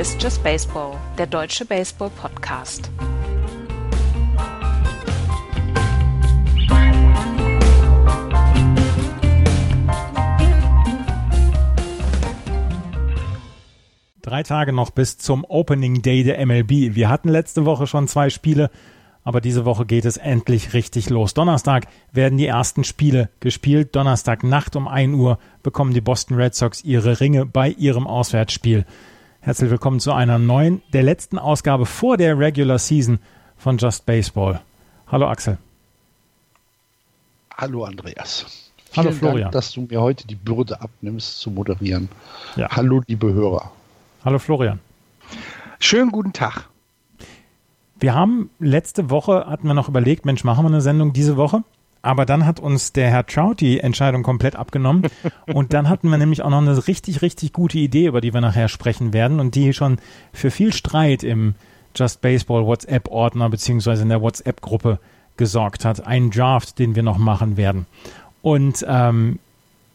Ist Just Baseball, der deutsche Baseball-Podcast. Drei Tage noch bis zum Opening Day der MLB. Wir hatten letzte Woche schon zwei Spiele, aber diese Woche geht es endlich richtig los. Donnerstag werden die ersten Spiele gespielt. Donnerstag Nacht um 1 Uhr bekommen die Boston Red Sox ihre Ringe bei ihrem Auswärtsspiel. Herzlich willkommen zu einer neuen, der letzten Ausgabe vor der Regular Season von Just Baseball. Hallo Axel. Hallo Andreas. Hallo Vielen Florian. Dank, dass du mir heute die Bürde abnimmst zu moderieren. Ja. Hallo liebe Hörer. Hallo Florian. Schönen guten Tag. Wir haben letzte Woche, hatten wir noch überlegt, Mensch, machen wir eine Sendung diese Woche? Aber dann hat uns der Herr Trout die Entscheidung komplett abgenommen. und dann hatten wir nämlich auch noch eine richtig, richtig gute Idee, über die wir nachher sprechen werden und die schon für viel Streit im Just Baseball WhatsApp-Ordner beziehungsweise in der WhatsApp-Gruppe gesorgt hat. Ein Draft, den wir noch machen werden. Und ähm,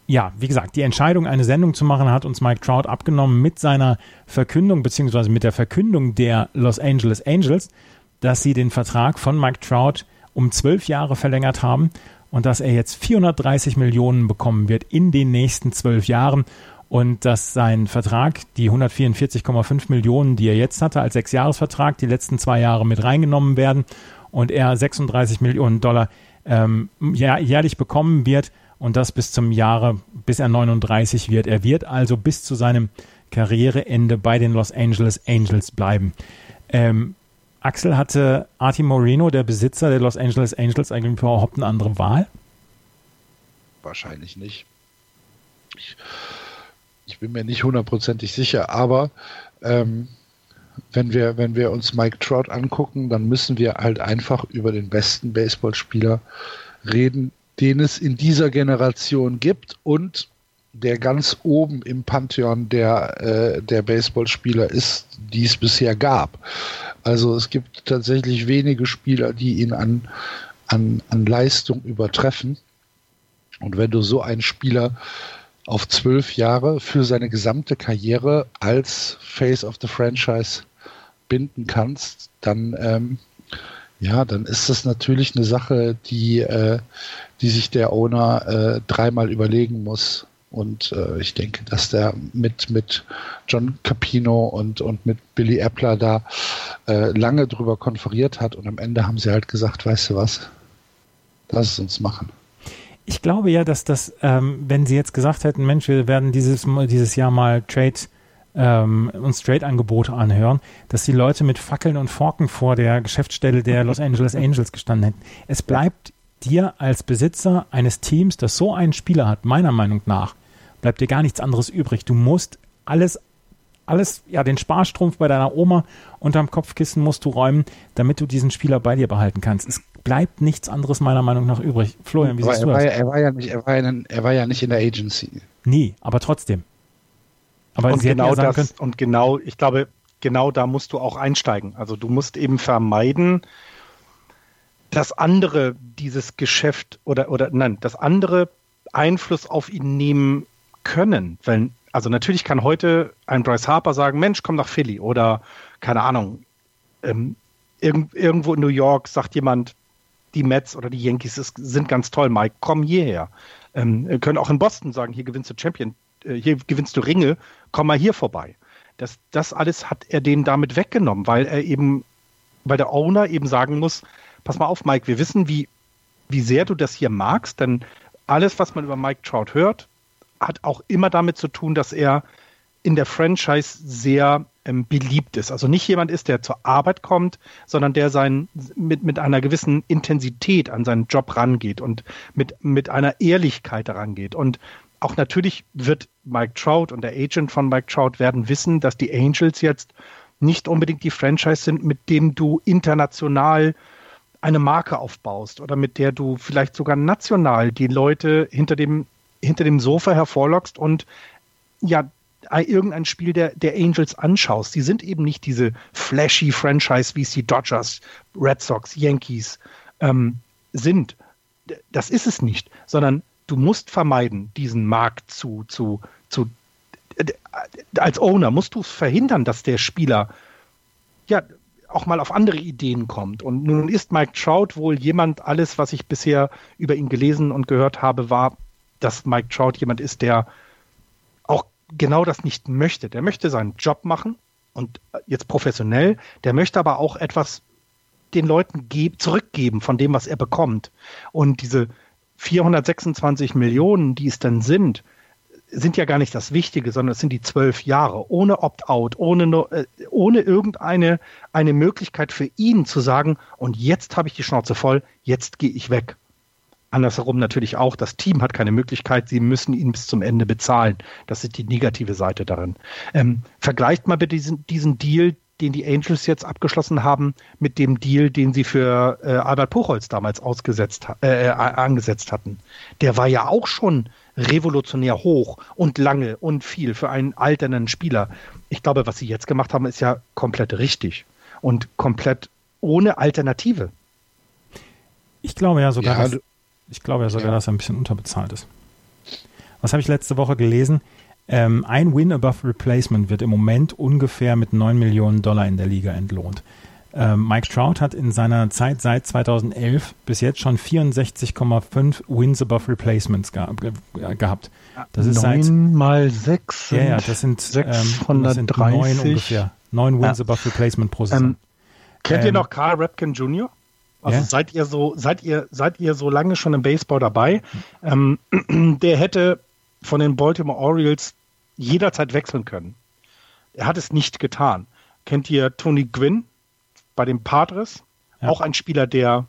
ja, wie gesagt, die Entscheidung, eine Sendung zu machen, hat uns Mike Trout abgenommen mit seiner Verkündung, beziehungsweise mit der Verkündung der Los Angeles Angels, dass sie den Vertrag von Mike Trout um zwölf Jahre verlängert haben und dass er jetzt 430 Millionen bekommen wird in den nächsten zwölf Jahren und dass sein Vertrag, die 144,5 Millionen, die er jetzt hatte als Sechsjahresvertrag, die letzten zwei Jahre mit reingenommen werden und er 36 Millionen Dollar ähm, jährlich bekommen wird und das bis zum Jahre, bis er 39 wird. Er wird also bis zu seinem Karriereende bei den Los Angeles Angels bleiben. Ähm, Axel hatte Artie Moreno, der Besitzer der Los Angeles Angels, eigentlich überhaupt eine andere Wahl? Wahrscheinlich nicht. Ich, ich bin mir nicht hundertprozentig sicher, aber ähm, wenn wir, wenn wir uns Mike Trout angucken, dann müssen wir halt einfach über den besten Baseballspieler reden, den es in dieser Generation gibt und der ganz oben im Pantheon der, äh, der Baseballspieler ist, die es bisher gab. Also es gibt tatsächlich wenige Spieler, die ihn an, an, an Leistung übertreffen. Und wenn du so einen Spieler auf zwölf Jahre für seine gesamte Karriere als Face of the Franchise binden kannst, dann ähm, ja, dann ist das natürlich eine Sache, die, äh, die sich der Owner äh, dreimal überlegen muss. Und äh, ich denke, dass der mit, mit John Capino und, und mit Billy Epler da äh, lange drüber konferiert hat. Und am Ende haben sie halt gesagt, weißt du was, lass es uns machen. Ich glaube ja, dass das, ähm, wenn sie jetzt gesagt hätten, Mensch, wir werden dieses, dieses Jahr mal Trade ähm, uns Trade-Angebote anhören, dass die Leute mit Fackeln und Forken vor der Geschäftsstelle der Los Angeles Angels gestanden hätten. Es bleibt dir als Besitzer eines Teams, das so einen Spieler hat, meiner Meinung nach, bleibt dir gar nichts anderes übrig. Du musst alles, alles, ja, den Sparstrumpf bei deiner Oma unterm Kopfkissen musst du räumen, damit du diesen Spieler bei dir behalten kannst. Es bleibt nichts anderes meiner Meinung nach übrig. Florian, wie siehst du das? Ja, er, war ja nicht, er, war ja, er war ja nicht in der Agency. Nie, aber trotzdem. Aber und genau ja das, können, und genau, ich glaube, genau da musst du auch einsteigen. Also du musst eben vermeiden, dass andere dieses Geschäft oder, oder nein, dass andere Einfluss auf ihn nehmen können. Weil, also natürlich kann heute ein Bryce Harper sagen, Mensch, komm nach Philly oder keine Ahnung, ähm, irg irgendwo in New York sagt jemand, die Mets oder die Yankees ist, sind ganz toll, Mike, komm hierher. Ähm, können auch in Boston sagen, hier gewinnst du Champion, äh, hier gewinnst du Ringe, komm mal hier vorbei. Das, das alles hat er denen damit weggenommen, weil er eben, weil der Owner eben sagen muss, pass mal auf, Mike, wir wissen, wie, wie sehr du das hier magst, denn alles, was man über Mike Trout hört, hat auch immer damit zu tun, dass er in der Franchise sehr ähm, beliebt ist. Also nicht jemand ist, der zur Arbeit kommt, sondern der sein, mit, mit einer gewissen Intensität an seinen Job rangeht und mit, mit einer Ehrlichkeit rangeht. Und auch natürlich wird Mike Trout und der Agent von Mike Trout werden wissen, dass die Angels jetzt nicht unbedingt die Franchise sind, mit dem du international eine Marke aufbaust oder mit der du vielleicht sogar national die Leute hinter dem, hinter dem Sofa hervorlockst und ja, irgendein Spiel der, der Angels anschaust. Die sind eben nicht diese flashy Franchise, wie es die Dodgers, Red Sox, Yankees ähm, sind. Das ist es nicht, sondern du musst vermeiden, diesen Markt zu, zu, zu als Owner musst du verhindern, dass der Spieler ja auch mal auf andere Ideen kommt. Und nun ist Mike Trout wohl jemand, alles, was ich bisher über ihn gelesen und gehört habe, war, dass Mike Trout jemand ist, der auch genau das nicht möchte. Der möchte seinen Job machen und jetzt professionell, der möchte aber auch etwas den Leuten zurückgeben von dem, was er bekommt. Und diese 426 Millionen, die es dann sind, sind ja gar nicht das Wichtige, sondern es sind die zwölf Jahre ohne Opt-out, ohne, äh, ohne irgendeine eine Möglichkeit für ihn zu sagen, und jetzt habe ich die Schnauze voll, jetzt gehe ich weg. Andersherum natürlich auch, das Team hat keine Möglichkeit, sie müssen ihn bis zum Ende bezahlen. Das ist die negative Seite darin. Ähm, vergleicht mal bitte diesen, diesen Deal, den die Angels jetzt abgeschlossen haben, mit dem Deal, den sie für äh, Albert Puchholz damals ausgesetzt, äh, äh, angesetzt hatten. Der war ja auch schon revolutionär hoch und lange und viel für einen alternden Spieler. Ich glaube, was sie jetzt gemacht haben, ist ja komplett richtig und komplett ohne Alternative. Ich glaube ja sogar, ja, dass, ich glaube ja sogar, ja. dass er ein bisschen unterbezahlt ist. Was habe ich letzte Woche gelesen? Ähm, ein Win above Replacement wird im Moment ungefähr mit 9 Millionen Dollar in der Liga entlohnt. Ähm, Mike Trout hat in seiner Zeit seit 2011 bis jetzt schon 64,5 Wins above Replacements ge ge gehabt. Das ist 9 seit, mal 6 ja, ja, das sind 630 ähm, neun ungefähr. 9 Wins ja. above Replacement pro Saison. Ähm, kennt ihr ähm, noch Carl Rapkin Jr.? Also ja? seid ihr so, seid ihr, seid ihr so lange schon im Baseball dabei? Ähm, der hätte von den Baltimore Orioles jederzeit wechseln können. Er hat es nicht getan. Kennt ihr Tony Gwynn? bei den Padres. Ja. Auch ein Spieler, der,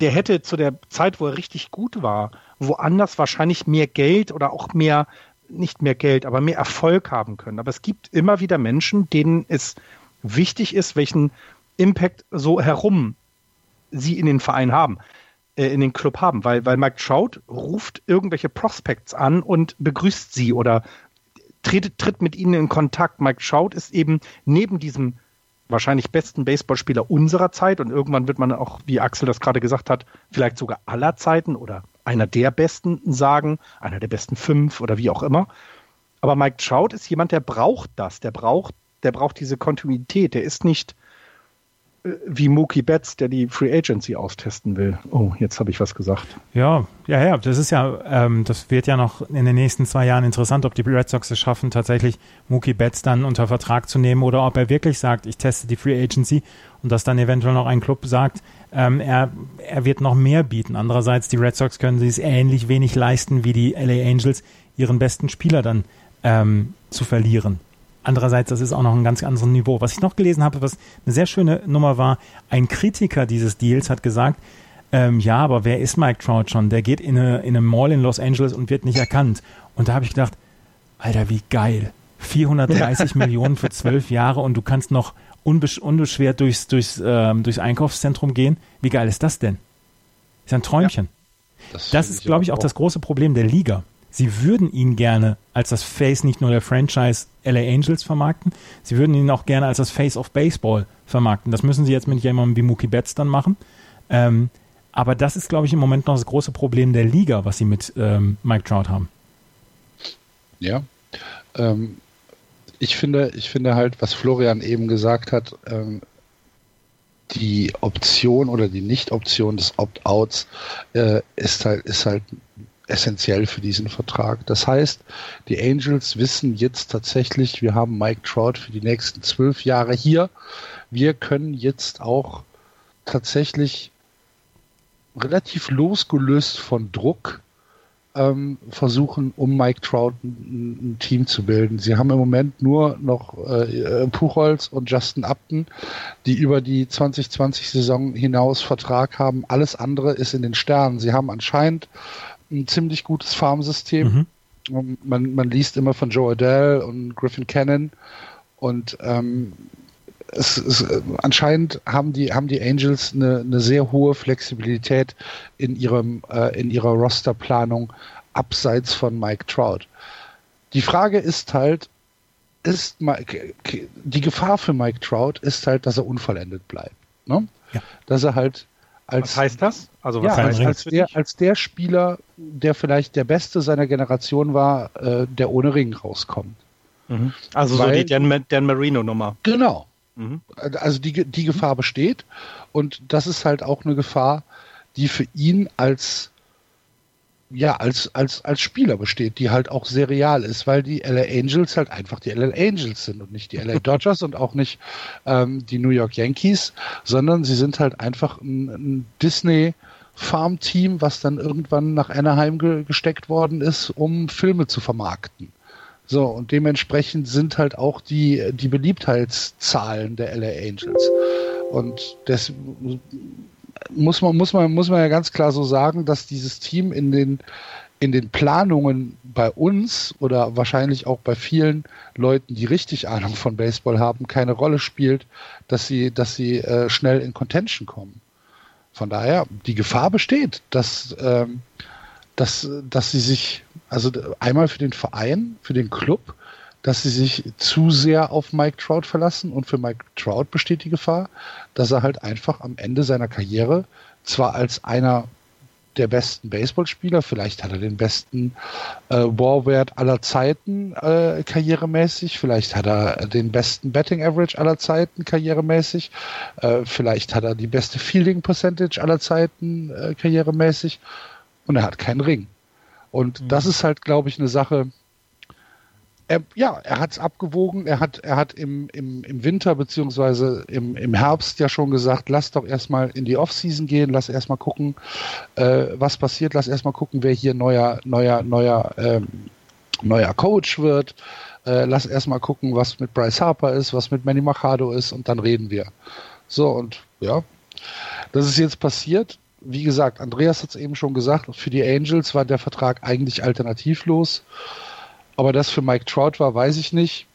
der hätte zu der Zeit, wo er richtig gut war, woanders wahrscheinlich mehr Geld oder auch mehr, nicht mehr Geld, aber mehr Erfolg haben können. Aber es gibt immer wieder Menschen, denen es wichtig ist, welchen Impact so herum sie in den Verein haben, äh, in den Club haben, weil, weil Mike Trout ruft irgendwelche Prospects an und begrüßt sie oder tritt, tritt mit ihnen in Kontakt. Mike Trout ist eben neben diesem wahrscheinlich besten Baseballspieler unserer Zeit und irgendwann wird man auch, wie Axel das gerade gesagt hat, vielleicht sogar aller Zeiten oder einer der besten sagen, einer der besten fünf oder wie auch immer. Aber Mike Trout ist jemand, der braucht das, der braucht, der braucht diese Kontinuität. Der ist nicht wie Mookie Betts, der die Free Agency austesten will. Oh, jetzt habe ich was gesagt. Ja, ja, ja, das ist ja, ähm, das wird ja noch in den nächsten zwei Jahren interessant, ob die Red Sox es schaffen, tatsächlich Mookie Betts dann unter Vertrag zu nehmen oder ob er wirklich sagt, ich teste die Free Agency und dass dann eventuell noch ein Club sagt, ähm, er, er wird noch mehr bieten. Andererseits, die Red Sox können sich es ähnlich wenig leisten wie die LA Angels, ihren besten Spieler dann ähm, zu verlieren. Andererseits, das ist auch noch ein ganz anderes Niveau. Was ich noch gelesen habe, was eine sehr schöne Nummer war, ein Kritiker dieses Deals hat gesagt, ähm, ja, aber wer ist Mike Trout schon? Der geht in eine, in eine Mall in Los Angeles und wird nicht erkannt. Und da habe ich gedacht, Alter, wie geil. 430 ja. Millionen für zwölf Jahre und du kannst noch unbesch unbeschwert durchs, durchs, ähm, durchs Einkaufszentrum gehen. Wie geil ist das denn? Ist ein Träumchen. Ja, das, das ist, glaube ich, auch, auch das große Problem der Liga sie würden ihn gerne als das Face nicht nur der Franchise LA Angels vermarkten, sie würden ihn auch gerne als das Face of Baseball vermarkten. Das müssen sie jetzt mit jemandem wie Mookie Betts dann machen. Ähm, aber das ist, glaube ich, im Moment noch das große Problem der Liga, was sie mit ähm, Mike Trout haben. Ja. Ähm, ich finde, ich finde halt, was Florian eben gesagt hat, ähm, die Option oder die Nicht-Option des Opt-outs äh, ist halt, ist halt essentiell für diesen Vertrag. Das heißt, die Angels wissen jetzt tatsächlich, wir haben Mike Trout für die nächsten zwölf Jahre hier. Wir können jetzt auch tatsächlich relativ losgelöst von Druck ähm, versuchen, um Mike Trout ein, ein, Team zu bilden. Sie haben im Moment nur noch äh, Puchholz und Justin Upton, die über die 2020-Saison hinaus Vertrag haben. Alles andere ist in den Sternen. Sie haben anscheinend ein ziemlich gutes Farmsystem. Mhm. Man, man liest immer von Joe Adele und Griffin Cannon und ähm, es, es, anscheinend haben die, haben die Angels eine, eine sehr hohe Flexibilität in, ihrem, äh, in ihrer Rosterplanung abseits von Mike Trout. Die Frage ist halt, ist Mike, die Gefahr für Mike Trout ist halt, dass er unvollendet bleibt. Ne? Ja. Dass er halt Als, was heißt das? Also was ja, heißt als, der, als der Spieler, der vielleicht der Beste seiner Generation war, äh, der ohne Ring rauskommt. Mhm. Also Weil, so die Dan, Dan Marino-Nummer. Genau. Mhm. Also die, die Gefahr besteht und das ist halt auch eine Gefahr, die für ihn als ja, als, als, als Spieler besteht, die halt auch sehr real ist, weil die LA Angels halt einfach die LA Angels sind und nicht die LA Dodgers und auch nicht ähm, die New York Yankees, sondern sie sind halt einfach ein, ein Disney Farm-Team, was dann irgendwann nach Anaheim ge gesteckt worden ist, um Filme zu vermarkten. So, und dementsprechend sind halt auch die, die Beliebtheitszahlen der LA Angels. Und das muss man, muss man, muss man ja ganz klar so sagen, dass dieses Team in den, in den Planungen bei uns oder wahrscheinlich auch bei vielen Leuten, die richtig Ahnung von Baseball haben, keine Rolle spielt, dass sie, dass sie äh, schnell in Contention kommen. Von daher, die Gefahr besteht, dass, ähm, dass, dass sie sich, also einmal für den Verein, für den Club, dass sie sich zu sehr auf Mike Trout verlassen und für Mike Trout besteht die Gefahr, dass er halt einfach am Ende seiner Karriere zwar als einer der besten Baseballspieler, vielleicht hat er den besten äh, Warwert aller Zeiten äh, karrieremäßig, vielleicht hat er den besten Betting Average aller Zeiten karrieremäßig, äh, vielleicht hat er die beste Fielding Percentage aller Zeiten äh, karrieremäßig und er hat keinen Ring. Und mhm. das ist halt, glaube ich, eine Sache, er, ja, er hat es abgewogen. Er hat, er hat im, im, im Winter beziehungsweise im, im Herbst ja schon gesagt, lass doch erstmal in die Offseason gehen, lass erstmal gucken, äh, was passiert, lass erstmal gucken, wer hier neuer, neuer, neuer, ähm, neuer Coach wird. Äh, lass erstmal gucken, was mit Bryce Harper ist, was mit Manny Machado ist und dann reden wir. So, und ja, das ist jetzt passiert. Wie gesagt, Andreas hat es eben schon gesagt, für die Angels war der Vertrag eigentlich alternativlos. Aber das für Mike Trout war, weiß ich nicht.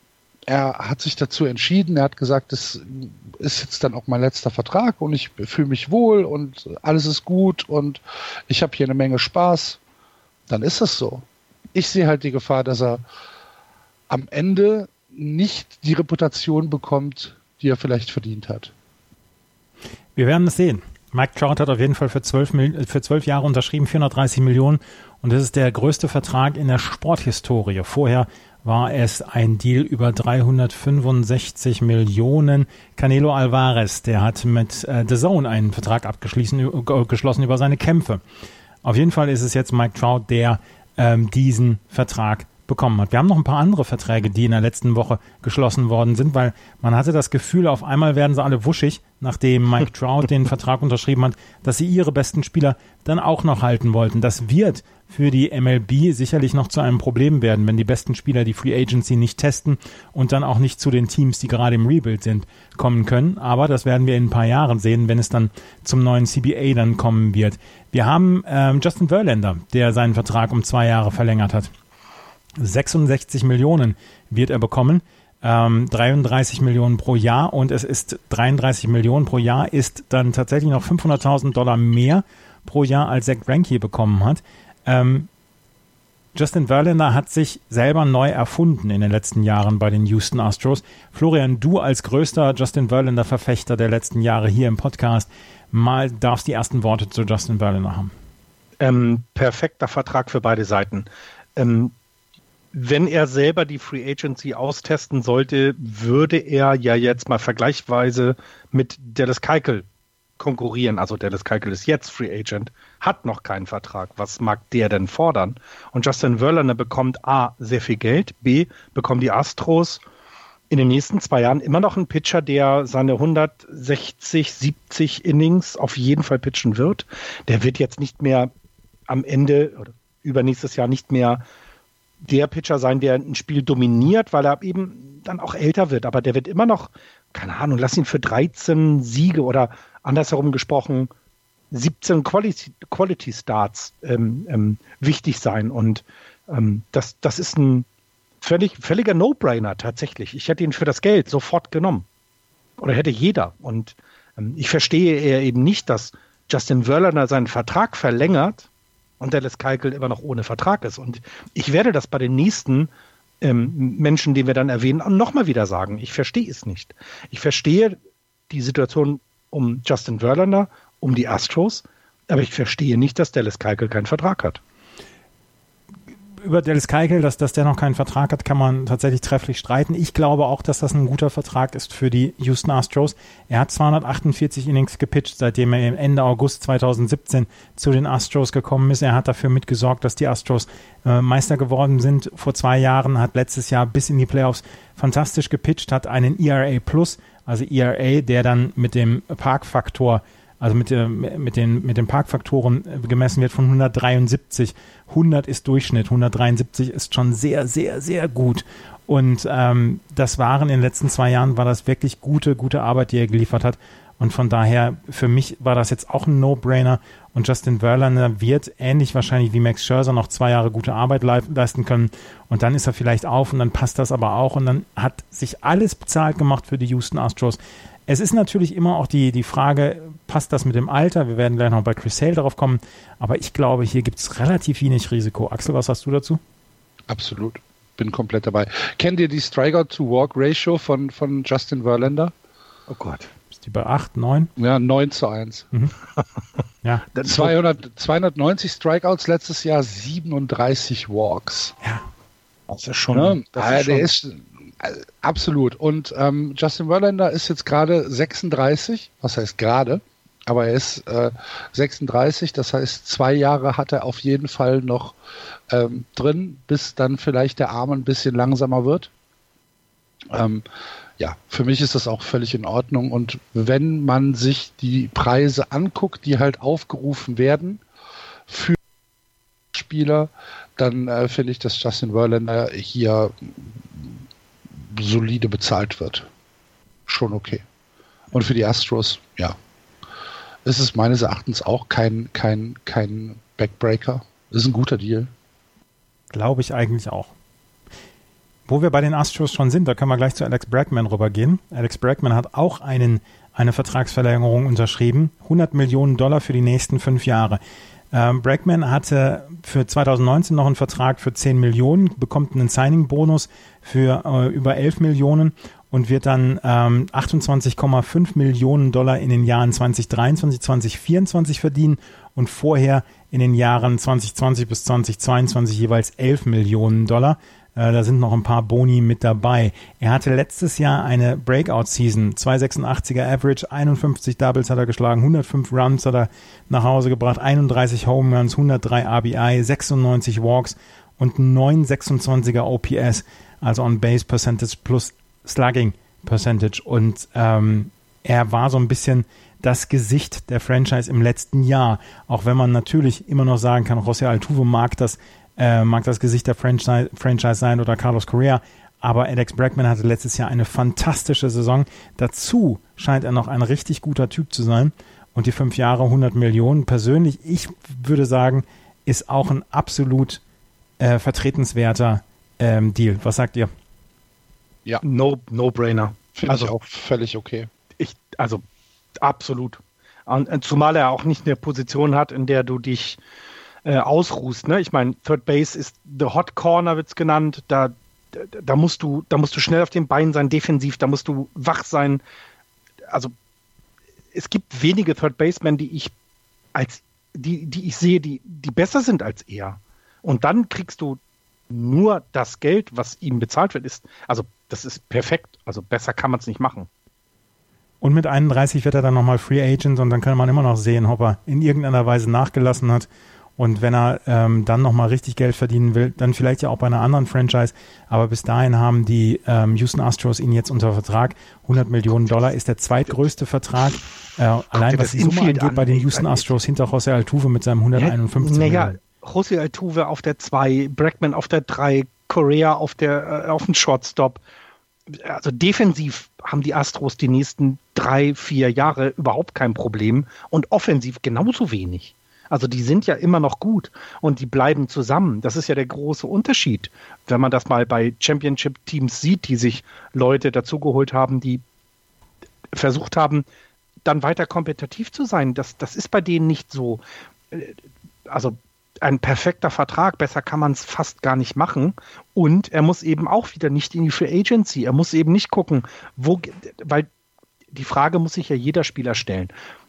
Er hat sich dazu entschieden. Er hat gesagt, das ist jetzt dann auch mein letzter Vertrag und ich fühle mich wohl und alles ist gut und ich habe hier eine Menge Spaß. Dann ist es so. Ich sehe halt die Gefahr, dass er am Ende nicht die Reputation bekommt, die er vielleicht verdient hat. Wir werden es sehen. Mike Trout hat auf jeden Fall für zwölf, für zwölf Jahre unterschrieben, 430 Millionen. Und das ist der größte Vertrag in der Sporthistorie. Vorher war es ein Deal über 365 Millionen. Canelo Alvarez, der hat mit äh, The Zone einen Vertrag abgeschlossen äh, geschlossen über seine Kämpfe. Auf jeden Fall ist es jetzt Mike Trout, der ähm, diesen Vertrag bekommen hat. Wir haben noch ein paar andere Verträge, die in der letzten Woche geschlossen worden sind, weil man hatte das Gefühl, auf einmal werden sie alle wuschig, nachdem Mike Trout den Vertrag unterschrieben hat, dass sie ihre besten Spieler dann auch noch halten wollten. Das wird für die MLB sicherlich noch zu einem Problem werden, wenn die besten Spieler die Free Agency nicht testen und dann auch nicht zu den Teams, die gerade im Rebuild sind, kommen können. Aber das werden wir in ein paar Jahren sehen, wenn es dann zum neuen CBA dann kommen wird. Wir haben ähm, Justin Verlander, der seinen Vertrag um zwei Jahre verlängert hat. 66 Millionen wird er bekommen. Ähm, 33 Millionen pro Jahr und es ist 33 Millionen pro Jahr ist dann tatsächlich noch 500.000 Dollar mehr pro Jahr als Zach Greinke bekommen hat. Ähm, Justin Verlander hat sich selber neu erfunden in den letzten Jahren bei den Houston Astros. Florian, du als größter Justin Verlander Verfechter der letzten Jahre hier im Podcast, mal darfst die ersten Worte zu Justin Verlander haben. Ähm, perfekter Vertrag für beide Seiten. Ähm, wenn er selber die Free Agency austesten sollte, würde er ja jetzt mal vergleichsweise mit Dallas Keuchel konkurrieren. Also Dallas Keuchel ist jetzt Free Agent, hat noch keinen Vertrag. Was mag der denn fordern? Und Justin Verlander bekommt A, sehr viel Geld, B, bekommen die Astros in den nächsten zwei Jahren immer noch einen Pitcher, der seine 160, 70 Innings auf jeden Fall pitchen wird. Der wird jetzt nicht mehr am Ende oder übernächstes Jahr nicht mehr der Pitcher sein, der ein Spiel dominiert, weil er eben dann auch älter wird. Aber der wird immer noch, keine Ahnung, lass ihn für 13 Siege oder andersherum gesprochen 17 Quality, Quality Starts ähm, ähm, wichtig sein. Und ähm, das, das ist ein völlig, völliger No-Brainer tatsächlich. Ich hätte ihn für das Geld sofort genommen. Oder hätte jeder. Und ähm, ich verstehe eher eben nicht, dass Justin Verlander seinen Vertrag verlängert und Dallas Keuchel immer noch ohne Vertrag ist. Und ich werde das bei den nächsten ähm, Menschen, die wir dann erwähnen, nochmal wieder sagen. Ich verstehe es nicht. Ich verstehe die Situation um Justin Verlander um die Astros. Aber ich verstehe nicht, dass Dallas Keuchel keinen Vertrag hat über Dallas Keuchel, dass, dass der noch keinen Vertrag hat, kann man tatsächlich trefflich streiten. Ich glaube auch, dass das ein guter Vertrag ist für die Houston Astros. Er hat 248 Innings gepitcht, seitdem er Ende August 2017 zu den Astros gekommen ist. Er hat dafür mitgesorgt, dass die Astros äh, Meister geworden sind vor zwei Jahren, hat letztes Jahr bis in die Playoffs fantastisch gepitcht, hat einen ERA Plus, also ERA, der dann mit dem Parkfaktor also mit, der, mit, den, mit den Parkfaktoren gemessen wird von 173. 100 ist Durchschnitt, 173 ist schon sehr, sehr, sehr gut. Und ähm, das waren in den letzten zwei Jahren, war das wirklich gute, gute Arbeit, die er geliefert hat. Und von daher, für mich war das jetzt auch ein No-Brainer. Und Justin Verlander wird ähnlich wahrscheinlich wie Max Scherzer noch zwei Jahre gute Arbeit leisten können. Und dann ist er vielleicht auf und dann passt das aber auch. Und dann hat sich alles bezahlt gemacht für die Houston Astros. Es ist natürlich immer auch die, die Frage, passt das mit dem Alter? Wir werden gleich noch bei Chris Hale darauf kommen. Aber ich glaube, hier gibt es relativ wenig Risiko. Axel, was hast du dazu? Absolut. Bin komplett dabei. Kennt ihr die Strikeout-to-Walk-Ratio von, von Justin Verlander? Oh Gott. Ist die bei 8, 9? Ja, 9 zu 1. Mhm. ja. 200, 290 Strikeouts letztes Jahr, 37 Walks. Ja. Das ist schon. Ja, das ist der ist absolut. Und ähm, Justin Verlander ist jetzt gerade 36. Was heißt gerade? Aber er ist äh, 36. Das heißt, zwei Jahre hat er auf jeden Fall noch ähm, drin, bis dann vielleicht der Arm ein bisschen langsamer wird. Ähm, ja, für mich ist das auch völlig in Ordnung. Und wenn man sich die Preise anguckt, die halt aufgerufen werden für Spieler, dann äh, finde ich, dass Justin Verlander hier solide bezahlt wird. Schon okay. Und für die Astros, ja, ist es meines Erachtens auch kein, kein, kein Backbreaker. Ist ein guter Deal. Glaube ich eigentlich auch. Wo wir bei den Astros schon sind, da können wir gleich zu Alex Bregman rübergehen. Alex Bregman hat auch einen, eine Vertragsverlängerung unterschrieben. 100 Millionen Dollar für die nächsten fünf Jahre. Ähm, Bregman hatte für 2019 noch einen Vertrag für 10 Millionen, bekommt einen Signing-Bonus für äh, über 11 Millionen und wird dann ähm, 28,5 Millionen Dollar in den Jahren 2023, 2024 verdienen und vorher in den Jahren 2020 bis 2022 jeweils 11 Millionen Dollar. Äh, da sind noch ein paar Boni mit dabei. Er hatte letztes Jahr eine Breakout-Season. 286er Average, 51 Doubles hat er geschlagen, 105 Runs hat er nach Hause gebracht, 31 Home Runs, 103 RBI, 96 Walks und 926er OPS, also on Base Percentage plus Slugging Percentage. Und ähm, er war so ein bisschen das Gesicht der Franchise im letzten Jahr. Auch wenn man natürlich immer noch sagen kann, José Altuve mag das äh, mag das Gesicht der Franchise, Franchise sein oder Carlos Correa. Aber Alex Bregman hatte letztes Jahr eine fantastische Saison. Dazu scheint er noch ein richtig guter Typ zu sein. Und die fünf Jahre 100 Millionen, persönlich, ich würde sagen, ist auch ein absolut äh, vertretenswerter ähm, Deal. Was sagt ihr? Ja. No, no brainer. Finde also, ich auch völlig okay. Ich, also absolut. Und, zumal er auch nicht eine Position hat, in der du dich äh, ausruhst. Ne? Ich meine, Third Base ist the Hot Corner, wird es genannt. Da, da, musst du, da musst du schnell auf den Beinen sein, defensiv, da musst du wach sein. Also es gibt wenige Third Basemen, die ich als die, die ich sehe, die, die besser sind als er. Und dann kriegst du nur das Geld, was ihm bezahlt wird, ist, also das ist perfekt. Also besser kann man es nicht machen. Und mit 31 wird er dann nochmal Free Agent und dann kann man immer noch sehen, ob er in irgendeiner Weise nachgelassen hat und wenn er ähm, dann nochmal richtig Geld verdienen will, dann vielleicht ja auch bei einer anderen Franchise. Aber bis dahin haben die ähm, Houston Astros ihn jetzt unter Vertrag. 100 Millionen Dollar ist der zweitgrößte Vertrag. Äh, allein was die Summe angeht bei den Houston Astros hinter José Altuve mit seinem 151 ja, naja, José Altuve auf der 2, Bregman auf der 3, Correa auf, der, äh, auf dem Shortstop. Also defensiv haben die Astros die nächsten drei, vier Jahre überhaupt kein Problem und offensiv genauso wenig. Also die sind ja immer noch gut und die bleiben zusammen. Das ist ja der große Unterschied, wenn man das mal bei Championship-Teams sieht, die sich Leute dazugeholt haben, die versucht haben, dann weiter kompetitiv zu sein. Das, das ist bei denen nicht so. Also ein perfekter Vertrag, besser kann man es fast gar nicht machen. Und er muss eben auch wieder nicht in die Free Agency. Er muss eben nicht gucken, wo, weil die Frage muss sich ja jeder Spieler stellen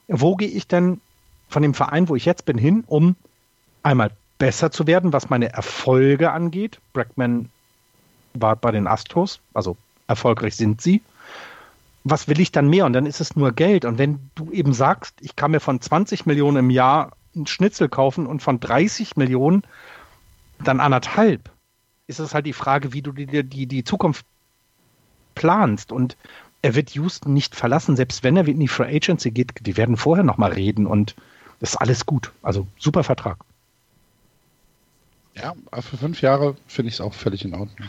wo gehe ich denn von dem Verein, wo ich jetzt bin, hin, um einmal besser zu werden, was meine Erfolge angeht. Brackman war bei den Astros, also erfolgreich sind sie. Was will ich dann mehr? Und dann ist es nur Geld. Und wenn du eben sagst, ich kann mir von 20 Millionen im Jahr einen Schnitzel kaufen und von 30 Millionen dann anderthalb, ist es halt die Frage, wie du dir die, die Zukunft planst. Und er wird Houston nicht verlassen, selbst wenn er in die Free Agency geht. Die werden vorher nochmal reden und das ist alles gut. Also super Vertrag. Ja, für fünf Jahre finde ich es auch völlig in Ordnung.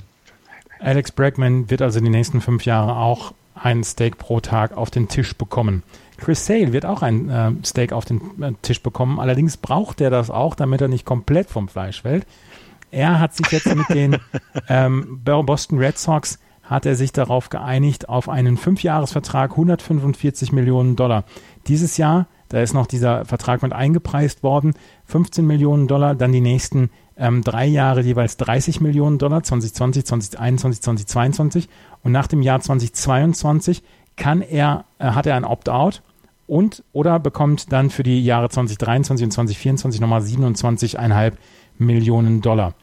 Alex Bregman wird also die nächsten fünf Jahre auch ein Steak pro Tag auf den Tisch bekommen. Chris Sale wird auch ein äh, Steak auf den äh, Tisch bekommen. Allerdings braucht er das auch, damit er nicht komplett vom Fleisch fällt. Er hat sich jetzt mit den ähm, Boston Red Sox hat er sich darauf geeinigt auf einen Fünfjahresvertrag, 145 Millionen Dollar. Dieses Jahr, da ist noch dieser Vertrag mit eingepreist worden, 15 Millionen Dollar, dann die nächsten ähm, drei Jahre jeweils 30 Millionen Dollar, 2020, 2021, 2022 und nach dem Jahr 2022 kann er, äh, hat er ein Opt-out und oder bekommt dann für die Jahre 2023 und 2024 nochmal 27,5 Millionen Dollar.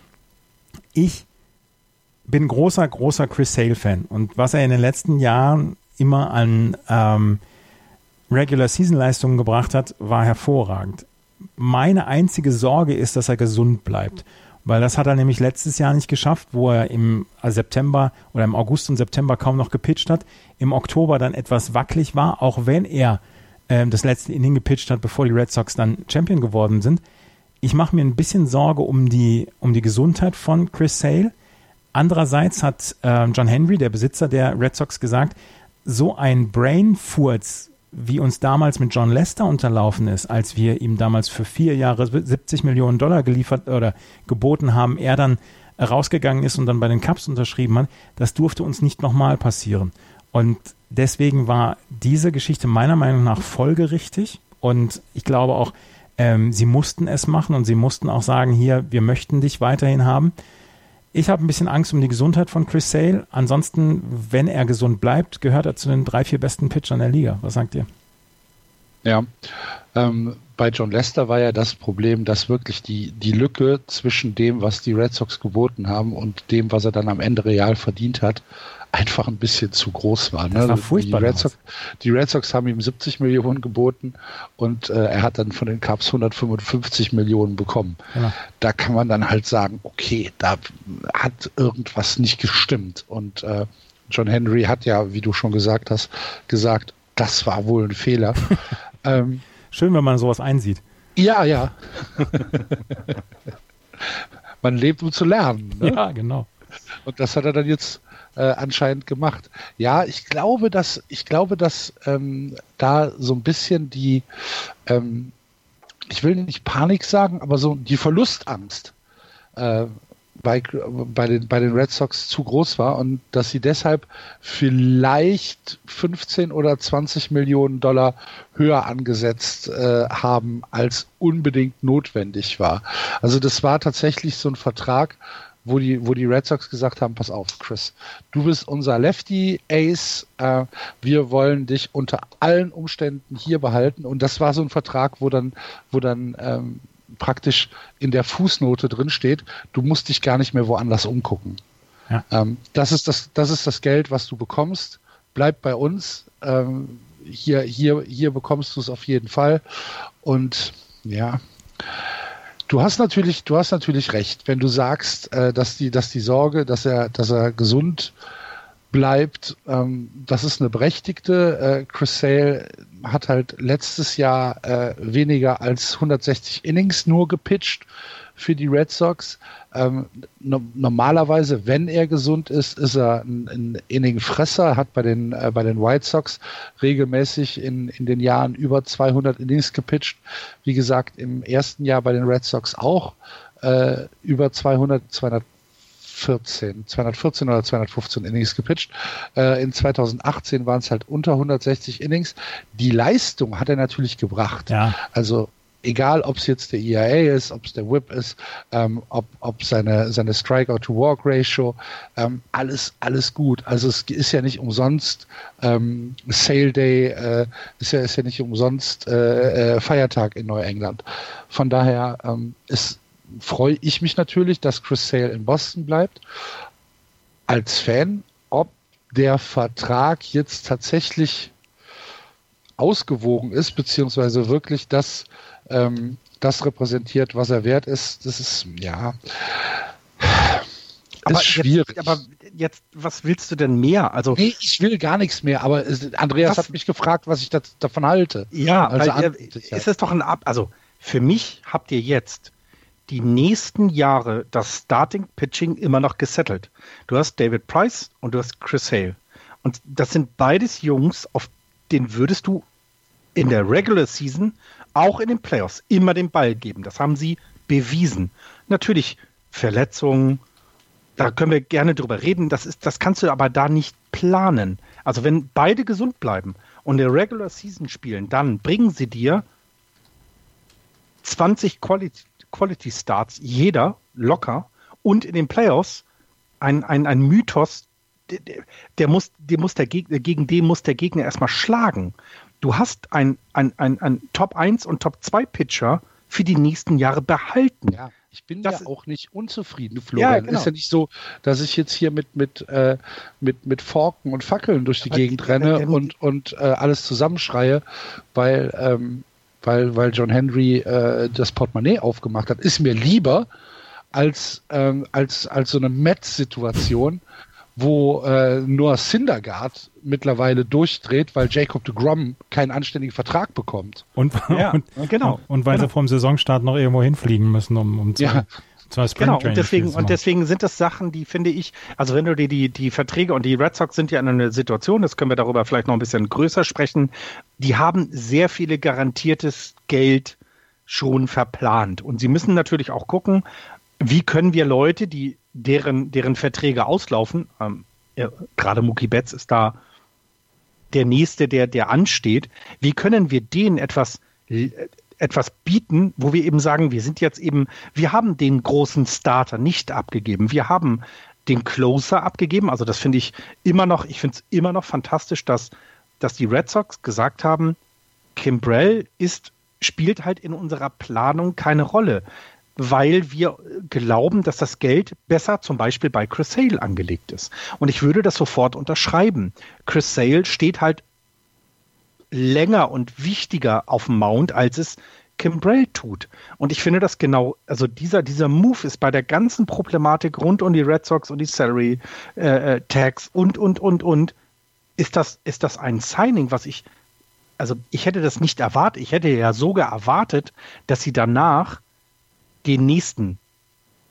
Ich bin großer, großer Chris Sale-Fan und was er in den letzten Jahren immer an ähm, Regular-Season-Leistungen gebracht hat, war hervorragend. Meine einzige Sorge ist, dass er gesund bleibt. Weil das hat er nämlich letztes Jahr nicht geschafft, wo er im September oder im August und September kaum noch gepitcht hat. Im Oktober dann etwas wackelig war, auch wenn er äh, das letzte Inning gepitcht hat, bevor die Red Sox dann Champion geworden sind. Ich mache mir ein bisschen Sorge um die, um die Gesundheit von Chris Sale. Andererseits hat äh, John Henry, der Besitzer der Red Sox, gesagt, so ein Brainfurz wie uns damals mit John Lester unterlaufen ist, als wir ihm damals für vier Jahre 70 Millionen Dollar geliefert oder geboten haben, er dann rausgegangen ist und dann bei den Cups unterschrieben hat, das durfte uns nicht nochmal passieren. Und deswegen war diese Geschichte meiner Meinung nach folgerichtig und ich glaube auch, ähm, sie mussten es machen und sie mussten auch sagen, hier, wir möchten dich weiterhin haben. Ich habe ein bisschen Angst um die Gesundheit von Chris Sale. Ansonsten, wenn er gesund bleibt, gehört er zu den drei, vier besten Pitchern der Liga. Was sagt ihr? Ja, ähm, bei John Lester war ja das Problem, dass wirklich die, die Lücke zwischen dem, was die Red Sox geboten haben und dem, was er dann am Ende real verdient hat, einfach ein bisschen zu groß war. Ne? Das war furchtbar die, Red Sox, die Red Sox haben ihm 70 Millionen geboten und äh, er hat dann von den Cubs 155 Millionen bekommen. Genau. Da kann man dann halt sagen, okay, da hat irgendwas nicht gestimmt. Und äh, John Henry hat ja, wie du schon gesagt hast, gesagt, das war wohl ein Fehler. ähm, Schön, wenn man sowas einsieht. Ja, ja. man lebt, um zu lernen. Ne? Ja, genau. Und das hat er dann jetzt äh, anscheinend gemacht. Ja, ich glaube, dass ich glaube, dass ähm, da so ein bisschen die, ähm, ich will nicht Panik sagen, aber so die Verlustangst äh, bei, bei, den, bei den Red Sox zu groß war und dass sie deshalb vielleicht 15 oder 20 Millionen Dollar höher angesetzt äh, haben, als unbedingt notwendig war. Also das war tatsächlich so ein Vertrag, wo die, wo die Red Sox gesagt haben, pass auf, Chris, du bist unser Lefty Ace, äh, wir wollen dich unter allen Umständen hier behalten. Und das war so ein Vertrag, wo dann, wo dann ähm, praktisch in der Fußnote drin steht, du musst dich gar nicht mehr woanders umgucken. Ja. Ähm, das ist das, das ist das Geld, was du bekommst. Bleib bei uns. Ähm, hier, hier, hier bekommst du es auf jeden Fall. Und ja, Du hast natürlich, du hast natürlich recht, wenn du sagst, äh, dass die, dass die Sorge, dass er, dass er gesund bleibt, ähm, das ist eine berechtigte. Äh, Chris Sale hat halt letztes Jahr äh, weniger als 160 Innings nur gepitcht für die Red Sox. Ähm, no normalerweise, wenn er gesund ist, ist er ein, ein Inning-Fresser, hat bei den, äh, bei den White Sox regelmäßig in, in den Jahren über 200 Innings gepitcht. Wie gesagt, im ersten Jahr bei den Red Sox auch äh, über 200, 214, 214 oder 215 Innings gepitcht. Äh, in 2018 waren es halt unter 160 Innings. Die Leistung hat er natürlich gebracht. Ja. Also egal ob es jetzt der EIA ist, ob es der Whip ist, ähm, ob, ob seine, seine Strikeout-to-Walk-Ratio, ähm, alles, alles gut. Also es ist ja nicht umsonst ähm, Sale Day, äh, ist, ja, ist ja nicht umsonst äh, äh, Feiertag in Neuengland. Von daher ähm, freue ich mich natürlich, dass Chris Sale in Boston bleibt. Als Fan, ob der Vertrag jetzt tatsächlich ausgewogen ist, beziehungsweise wirklich das ähm, das repräsentiert, was er wert ist, das ist, ja, aber ist schwierig. Jetzt, aber jetzt, was willst du denn mehr? Also nee, ich will gar nichts mehr. Aber Andreas was? hat mich gefragt, was ich das, davon halte. Ja, also weil, ist es doch ein Ab. Also für mich habt ihr jetzt die nächsten Jahre das Starting Pitching immer noch gesettelt. Du hast David Price und du hast Chris Hale. Und das sind beides Jungs, auf den würdest du in der Regular Season auch in den Playoffs immer den Ball geben. Das haben sie bewiesen. Natürlich Verletzungen, da können wir gerne drüber reden. Das, ist, das kannst du aber da nicht planen. Also wenn beide gesund bleiben und der Regular Season spielen, dann bringen sie dir 20 Quality, Quality Starts, jeder locker und in den Playoffs ein, ein, ein Mythos, der, der, muss, der muss der Gegner, gegen den muss der Gegner erstmal schlagen du hast ein, ein, ein, ein Top 1 und Top 2 Pitcher für die nächsten Jahre behalten. Ja. Ich bin das ja auch nicht unzufrieden, Florian. Ja, genau. Ist ja nicht so, dass ich jetzt hier mit, mit, äh, mit, mit Forken und Fackeln durch die Aber Gegend renne und, und äh, alles zusammenschreie, weil, ähm, weil, weil John Henry äh, das Portemonnaie aufgemacht hat. Ist mir lieber als, ähm, als, als so eine Metz-Situation, wo äh, Noah Syndergaard mittlerweile durchdreht, weil Jacob de Grom keinen anständigen Vertrag bekommt. Und, ja, und genau. Und weil genau. sie vom Saisonstart noch irgendwo hinfliegen müssen, um, um zu, ja. Genau, und deswegen, und deswegen sind das Sachen, die finde ich, also wenn du dir die, die Verträge und die Red Sox sind ja in einer Situation, das können wir darüber vielleicht noch ein bisschen größer sprechen, die haben sehr viele garantiertes Geld schon verplant. Und sie müssen natürlich auch gucken, wie können wir Leute, die deren, deren Verträge auslaufen, ähm, ja, gerade Mookie Betts ist da der nächste, der, der ansteht, wie können wir denen etwas, etwas bieten, wo wir eben sagen, wir sind jetzt eben, wir haben den großen Starter nicht abgegeben. Wir haben den Closer abgegeben. Also das finde ich immer noch, ich finde es immer noch fantastisch, dass, dass die Red Sox gesagt haben, Kimbrell ist, spielt halt in unserer Planung keine Rolle weil wir glauben, dass das Geld besser zum Beispiel bei Chris Sale angelegt ist. Und ich würde das sofort unterschreiben. Chris Sale steht halt länger und wichtiger auf dem Mount, als es Kim Brell tut. Und ich finde das genau, also dieser, dieser Move ist bei der ganzen Problematik rund um die Red Sox und die Salary äh, äh Tags und, und, und, und, ist das, ist das ein Signing, was ich, also ich hätte das nicht erwartet. Ich hätte ja sogar erwartet, dass sie danach den nächsten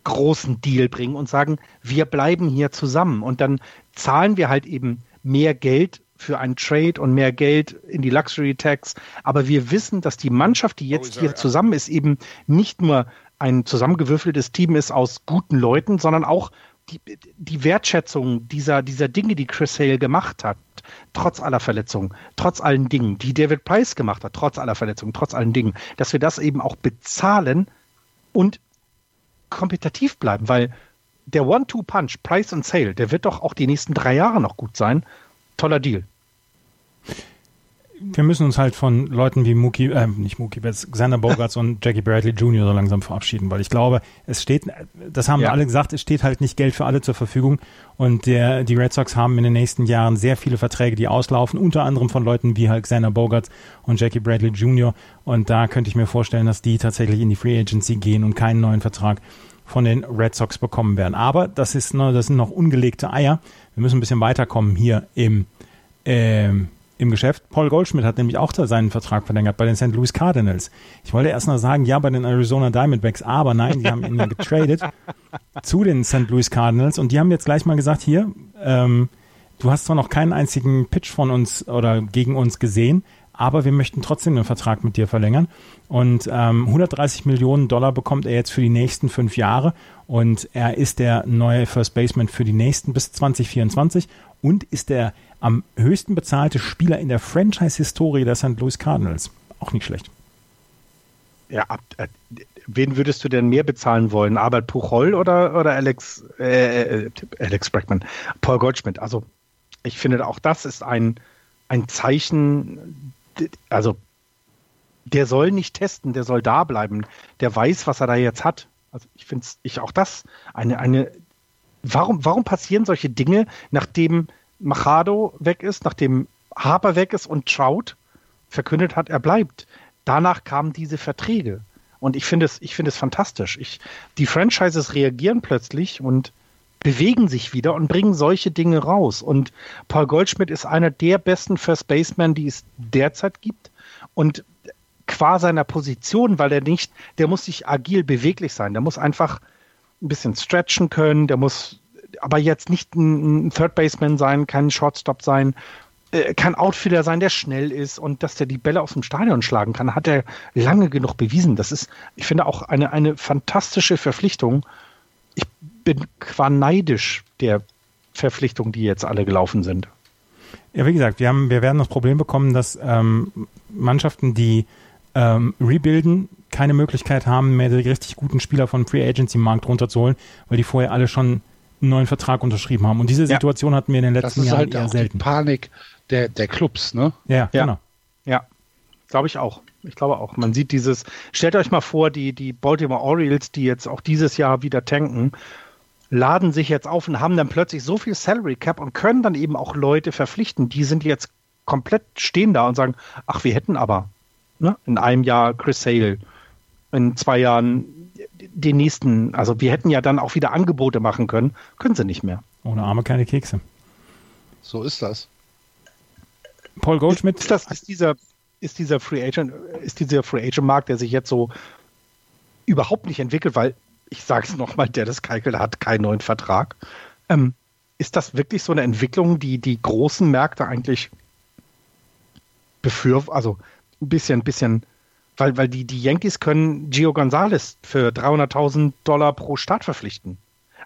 großen Deal bringen und sagen, wir bleiben hier zusammen. Und dann zahlen wir halt eben mehr Geld für einen Trade und mehr Geld in die Luxury Tax. Aber wir wissen, dass die Mannschaft, die jetzt oh, hier zusammen ist, eben nicht nur ein zusammengewürfeltes Team ist aus guten Leuten, sondern auch die, die Wertschätzung dieser, dieser Dinge, die Chris Hale gemacht hat, trotz aller Verletzungen, trotz allen Dingen, die David Price gemacht hat, trotz aller Verletzungen, trotz allen Dingen, dass wir das eben auch bezahlen, und kompetitiv bleiben, weil der One-Two-Punch, Price und Sale, der wird doch auch die nächsten drei Jahre noch gut sein. Toller Deal wir müssen uns halt von Leuten wie Mookie, äh, nicht Mookie Xander Bogarts und Jackie Bradley Jr. so langsam verabschieden, weil ich glaube, es steht, das haben ja. wir alle gesagt, es steht halt nicht Geld für alle zur Verfügung und der, die Red Sox haben in den nächsten Jahren sehr viele Verträge, die auslaufen, unter anderem von Leuten wie halt Xander Bogarts und Jackie Bradley Jr. und da könnte ich mir vorstellen, dass die tatsächlich in die Free Agency gehen und keinen neuen Vertrag von den Red Sox bekommen werden. Aber das ist, das sind noch ungelegte Eier. Wir müssen ein bisschen weiterkommen hier im, ähm, im Geschäft. Paul Goldschmidt hat nämlich auch seinen Vertrag verlängert bei den St. Louis Cardinals. Ich wollte erst noch sagen, ja, bei den Arizona Diamondbacks, aber nein, die haben ihn getradet zu den St. Louis Cardinals und die haben jetzt gleich mal gesagt, hier, ähm, du hast zwar noch keinen einzigen Pitch von uns oder gegen uns gesehen, aber wir möchten trotzdem den Vertrag mit dir verlängern. Und ähm, 130 Millionen Dollar bekommt er jetzt für die nächsten fünf Jahre und er ist der neue First Baseman für die nächsten bis 2024 und ist der am höchsten bezahlte Spieler in der Franchise-Historie der St. Louis Cardinals. Auch nicht schlecht. Ja, ab, äh, wen würdest du denn mehr bezahlen wollen? Albert Puchol oder, oder Alex, äh, äh, Alex Brackman? Paul Goldschmidt. Also, ich finde, auch das ist ein, ein Zeichen, also, der soll nicht testen, der soll da bleiben. Der weiß, was er da jetzt hat. Also, ich finde ich auch das eine, eine, warum, warum passieren solche Dinge, nachdem Machado weg ist, nachdem Harper weg ist und Trout verkündet hat, er bleibt? Danach kamen diese Verträge. Und ich finde es, ich finde es fantastisch. Ich, die Franchises reagieren plötzlich und bewegen sich wieder und bringen solche Dinge raus. Und Paul Goldschmidt ist einer der besten First Basemen, die es derzeit gibt. Und qua seiner Position, weil er nicht, der muss sich agil beweglich sein. Der muss einfach ein bisschen stretchen können. Der muss aber jetzt nicht ein Third Baseman sein, kein Shortstop sein, äh, kann Outfielder sein, der schnell ist und dass der die Bälle aus dem Stadion schlagen kann, hat er lange genug bewiesen. Das ist, ich finde, auch eine, eine fantastische Verpflichtung. Ich bin qua neidisch der Verpflichtungen, die jetzt alle gelaufen sind. Ja, wie gesagt, wir, haben, wir werden das Problem bekommen, dass ähm, Mannschaften, die ähm, rebuilden, keine Möglichkeit haben, mehr die richtig guten Spieler von Free Agency Markt runterzuholen, weil die vorher alle schon einen neuen Vertrag unterschrieben haben. Und diese Situation ja. hatten wir in den letzten Jahren halt eher selten. Panik der, der Clubs, ne? Ja, ja. genau. Ja, glaube ich auch. Ich glaube auch. Man sieht dieses, stellt euch mal vor, die, die Baltimore Orioles, die jetzt auch dieses Jahr wieder tanken, laden sich jetzt auf und haben dann plötzlich so viel Salary Cap und können dann eben auch Leute verpflichten. Die sind jetzt komplett stehen da und sagen, ach, wir hätten aber ne, in einem Jahr Chris Sale, in zwei Jahren den nächsten, also wir hätten ja dann auch wieder Angebote machen können, können sie nicht mehr. Ohne Arme keine Kekse. So ist das. Paul Goldschmidt. Ist, das, ist dieser, ist dieser Free Agent, ist dieser Free Agent Markt, der sich jetzt so überhaupt nicht entwickelt, weil ich sage es nochmal, der das Keikel hat keinen neuen Vertrag. Ähm, ist das wirklich so eine Entwicklung, die die großen Märkte eigentlich befürworten? Also ein bisschen, ein bisschen, weil, weil die, die Yankees können Gio Gonzalez für 300.000 Dollar pro Start verpflichten.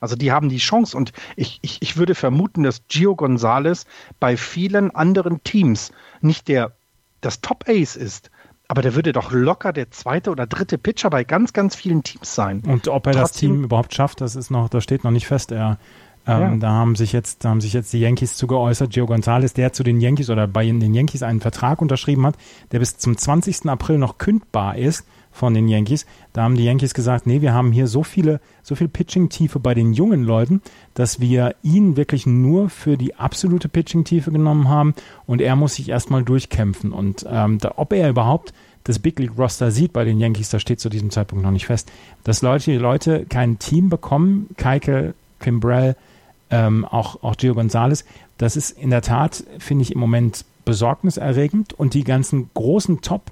Also die haben die Chance und ich, ich, ich würde vermuten, dass Gio Gonzalez bei vielen anderen Teams nicht der das Top Ace ist, aber der würde doch locker der zweite oder dritte Pitcher bei ganz, ganz vielen Teams sein. Und ob er Trotzdem, das Team überhaupt schafft, das ist noch, das steht noch nicht fest. Er, ähm, ja. Da haben sich jetzt, da haben sich jetzt die Yankees zu geäußert. Gio Gonzalez, der zu den Yankees oder bei den Yankees einen Vertrag unterschrieben hat, der bis zum 20. April noch kündbar ist von den Yankees. Da haben die Yankees gesagt, nee, wir haben hier so viele, so viel Pitching-Tiefe bei den jungen Leuten, dass wir ihn wirklich nur für die absolute Pitching-Tiefe genommen haben und er muss sich erstmal durchkämpfen. Und ähm, da, ob er überhaupt das Big League Roster sieht bei den Yankees, das steht zu diesem Zeitpunkt noch nicht fest. Dass Leute, die Leute kein Team bekommen, Keike, Kimbrell, ähm, auch, auch Gio Gonzalez, das ist in der Tat, finde ich im Moment besorgniserregend und die ganzen großen Top,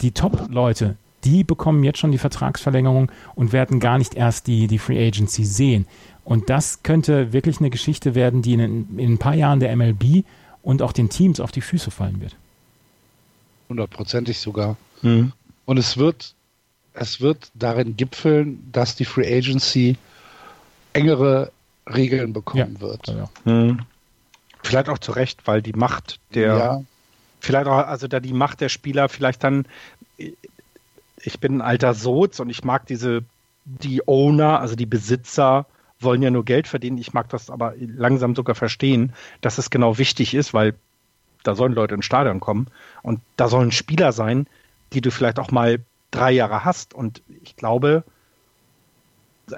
die Top-Leute, die bekommen jetzt schon die Vertragsverlängerung und werden gar nicht erst die, die Free Agency sehen. Und das könnte wirklich eine Geschichte werden, die in, in ein paar Jahren der MLB und auch den Teams auf die Füße fallen wird. Hundertprozentig sogar. Mhm. Und es wird, es wird darin gipfeln, dass die Free Agency engere Regeln bekommen ja. wird. Ja. Mhm. Vielleicht auch zu Recht, weil die Macht der, ja. vielleicht auch, also da die Macht der Spieler vielleicht dann ich bin ein alter Soz und ich mag diese, die Owner, also die Besitzer, wollen ja nur Geld verdienen. Ich mag das aber langsam sogar verstehen, dass es genau wichtig ist, weil da sollen Leute ins Stadion kommen und da sollen Spieler sein, die du vielleicht auch mal drei Jahre hast. Und ich glaube,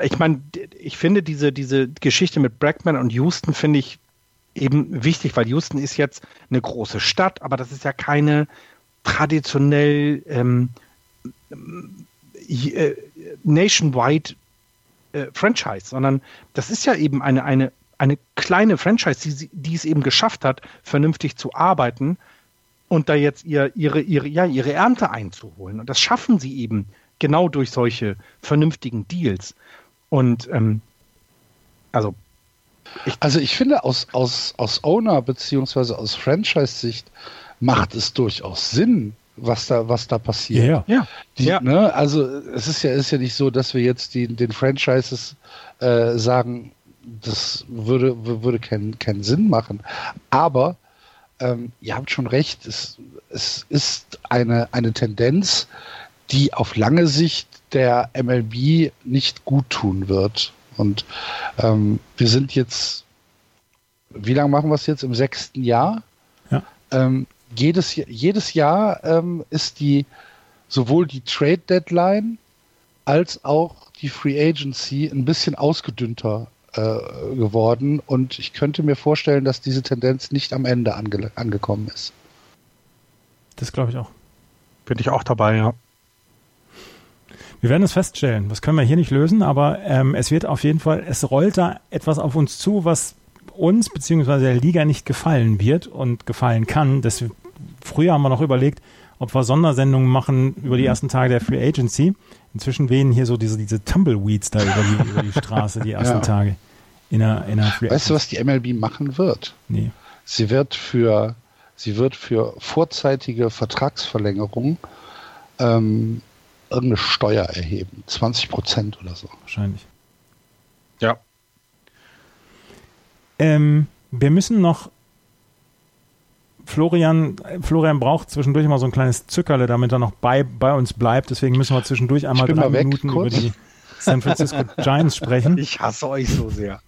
ich meine, ich finde diese, diese Geschichte mit Brackman und Houston finde ich eben wichtig, weil Houston ist jetzt eine große Stadt, aber das ist ja keine traditionell ähm, äh, nationwide äh, Franchise, sondern das ist ja eben eine, eine, eine kleine Franchise, die, die es eben geschafft hat, vernünftig zu arbeiten und da jetzt ihr, ihre, ihre, ja, ihre Ernte einzuholen. Und das schaffen sie eben genau durch solche vernünftigen Deals. Und ähm, also ich, also ich finde aus, aus, aus Owner beziehungsweise aus Franchise-Sicht macht es durchaus Sinn, was da, was da passiert. Ja, ja. Die, ja. Ne, also es ist ja, ist ja nicht so, dass wir jetzt die, den Franchises äh, sagen, das würde, würde keinen keinen Sinn machen. Aber ähm, ihr habt schon recht, es, es ist eine, eine Tendenz, die auf lange Sicht der MLB nicht gut tun wird. Und ähm, wir sind jetzt, wie lange machen wir es jetzt? Im sechsten Jahr? Ja. Ähm, jedes, jedes Jahr ähm, ist die sowohl die Trade Deadline als auch die Free Agency ein bisschen ausgedünnter äh, geworden und ich könnte mir vorstellen, dass diese Tendenz nicht am Ende ange angekommen ist. Das glaube ich auch. Bin ich auch dabei, ja. Wir werden es feststellen. Das können wir hier nicht lösen, aber ähm, es wird auf jeden Fall, es rollt da etwas auf uns zu, was uns bzw. der Liga nicht gefallen wird und gefallen kann. Das, früher haben wir noch überlegt, ob wir Sondersendungen machen über die ersten Tage der Free Agency. Inzwischen wehen hier so diese, diese Tumbleweeds da über die, über die Straße die ersten ja. Tage. In einer, in einer Free weißt du, was die MLB machen wird? Nee. Sie wird für, sie wird für vorzeitige Vertragsverlängerung ähm, irgendeine Steuer erheben. 20 Prozent oder so. Wahrscheinlich. Ja. Ähm, wir müssen noch Florian, Florian braucht zwischendurch immer so ein kleines Zückerle, damit er noch bei, bei uns bleibt. Deswegen müssen wir zwischendurch einmal drei mal Minuten kurz. über die San Francisco Giants sprechen. Ich hasse euch so sehr.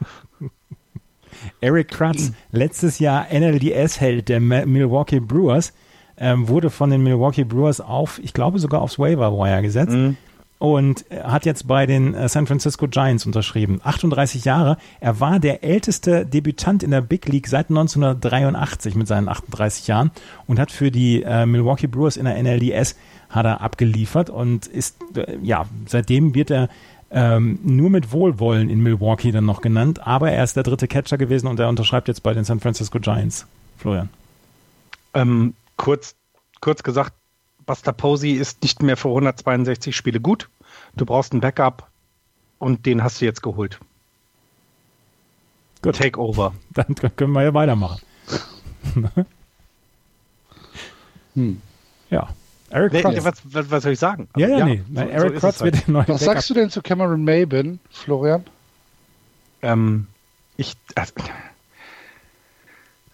Eric Kratz, letztes Jahr NLDS-Held der Milwaukee Brewers, ähm, wurde von den Milwaukee Brewers auf, ich glaube sogar aufs Waiver Wire gesetzt. Mhm und hat jetzt bei den äh, San Francisco Giants unterschrieben. 38 Jahre. Er war der älteste Debütant in der Big League seit 1983 mit seinen 38 Jahren und hat für die äh, Milwaukee Brewers in der NLDS hat er abgeliefert und ist äh, ja seitdem wird er ähm, nur mit Wohlwollen in Milwaukee dann noch genannt, aber er ist der dritte Catcher gewesen und er unterschreibt jetzt bei den San Francisco Giants. Florian. Ähm, kurz, kurz gesagt, Buster Posey ist nicht mehr für 162 Spiele gut. Du brauchst ein Backup und den hast du jetzt geholt. Gut. Takeover. Dann können wir ja weitermachen. hm. Ja. Eric nee, was, was, was, soll ich sagen? ja, ja, ja, nee. So, Eric so Krotz wird halt. der neue Was Backup. sagst du denn zu Cameron Maben, Florian? Ähm, ich, also,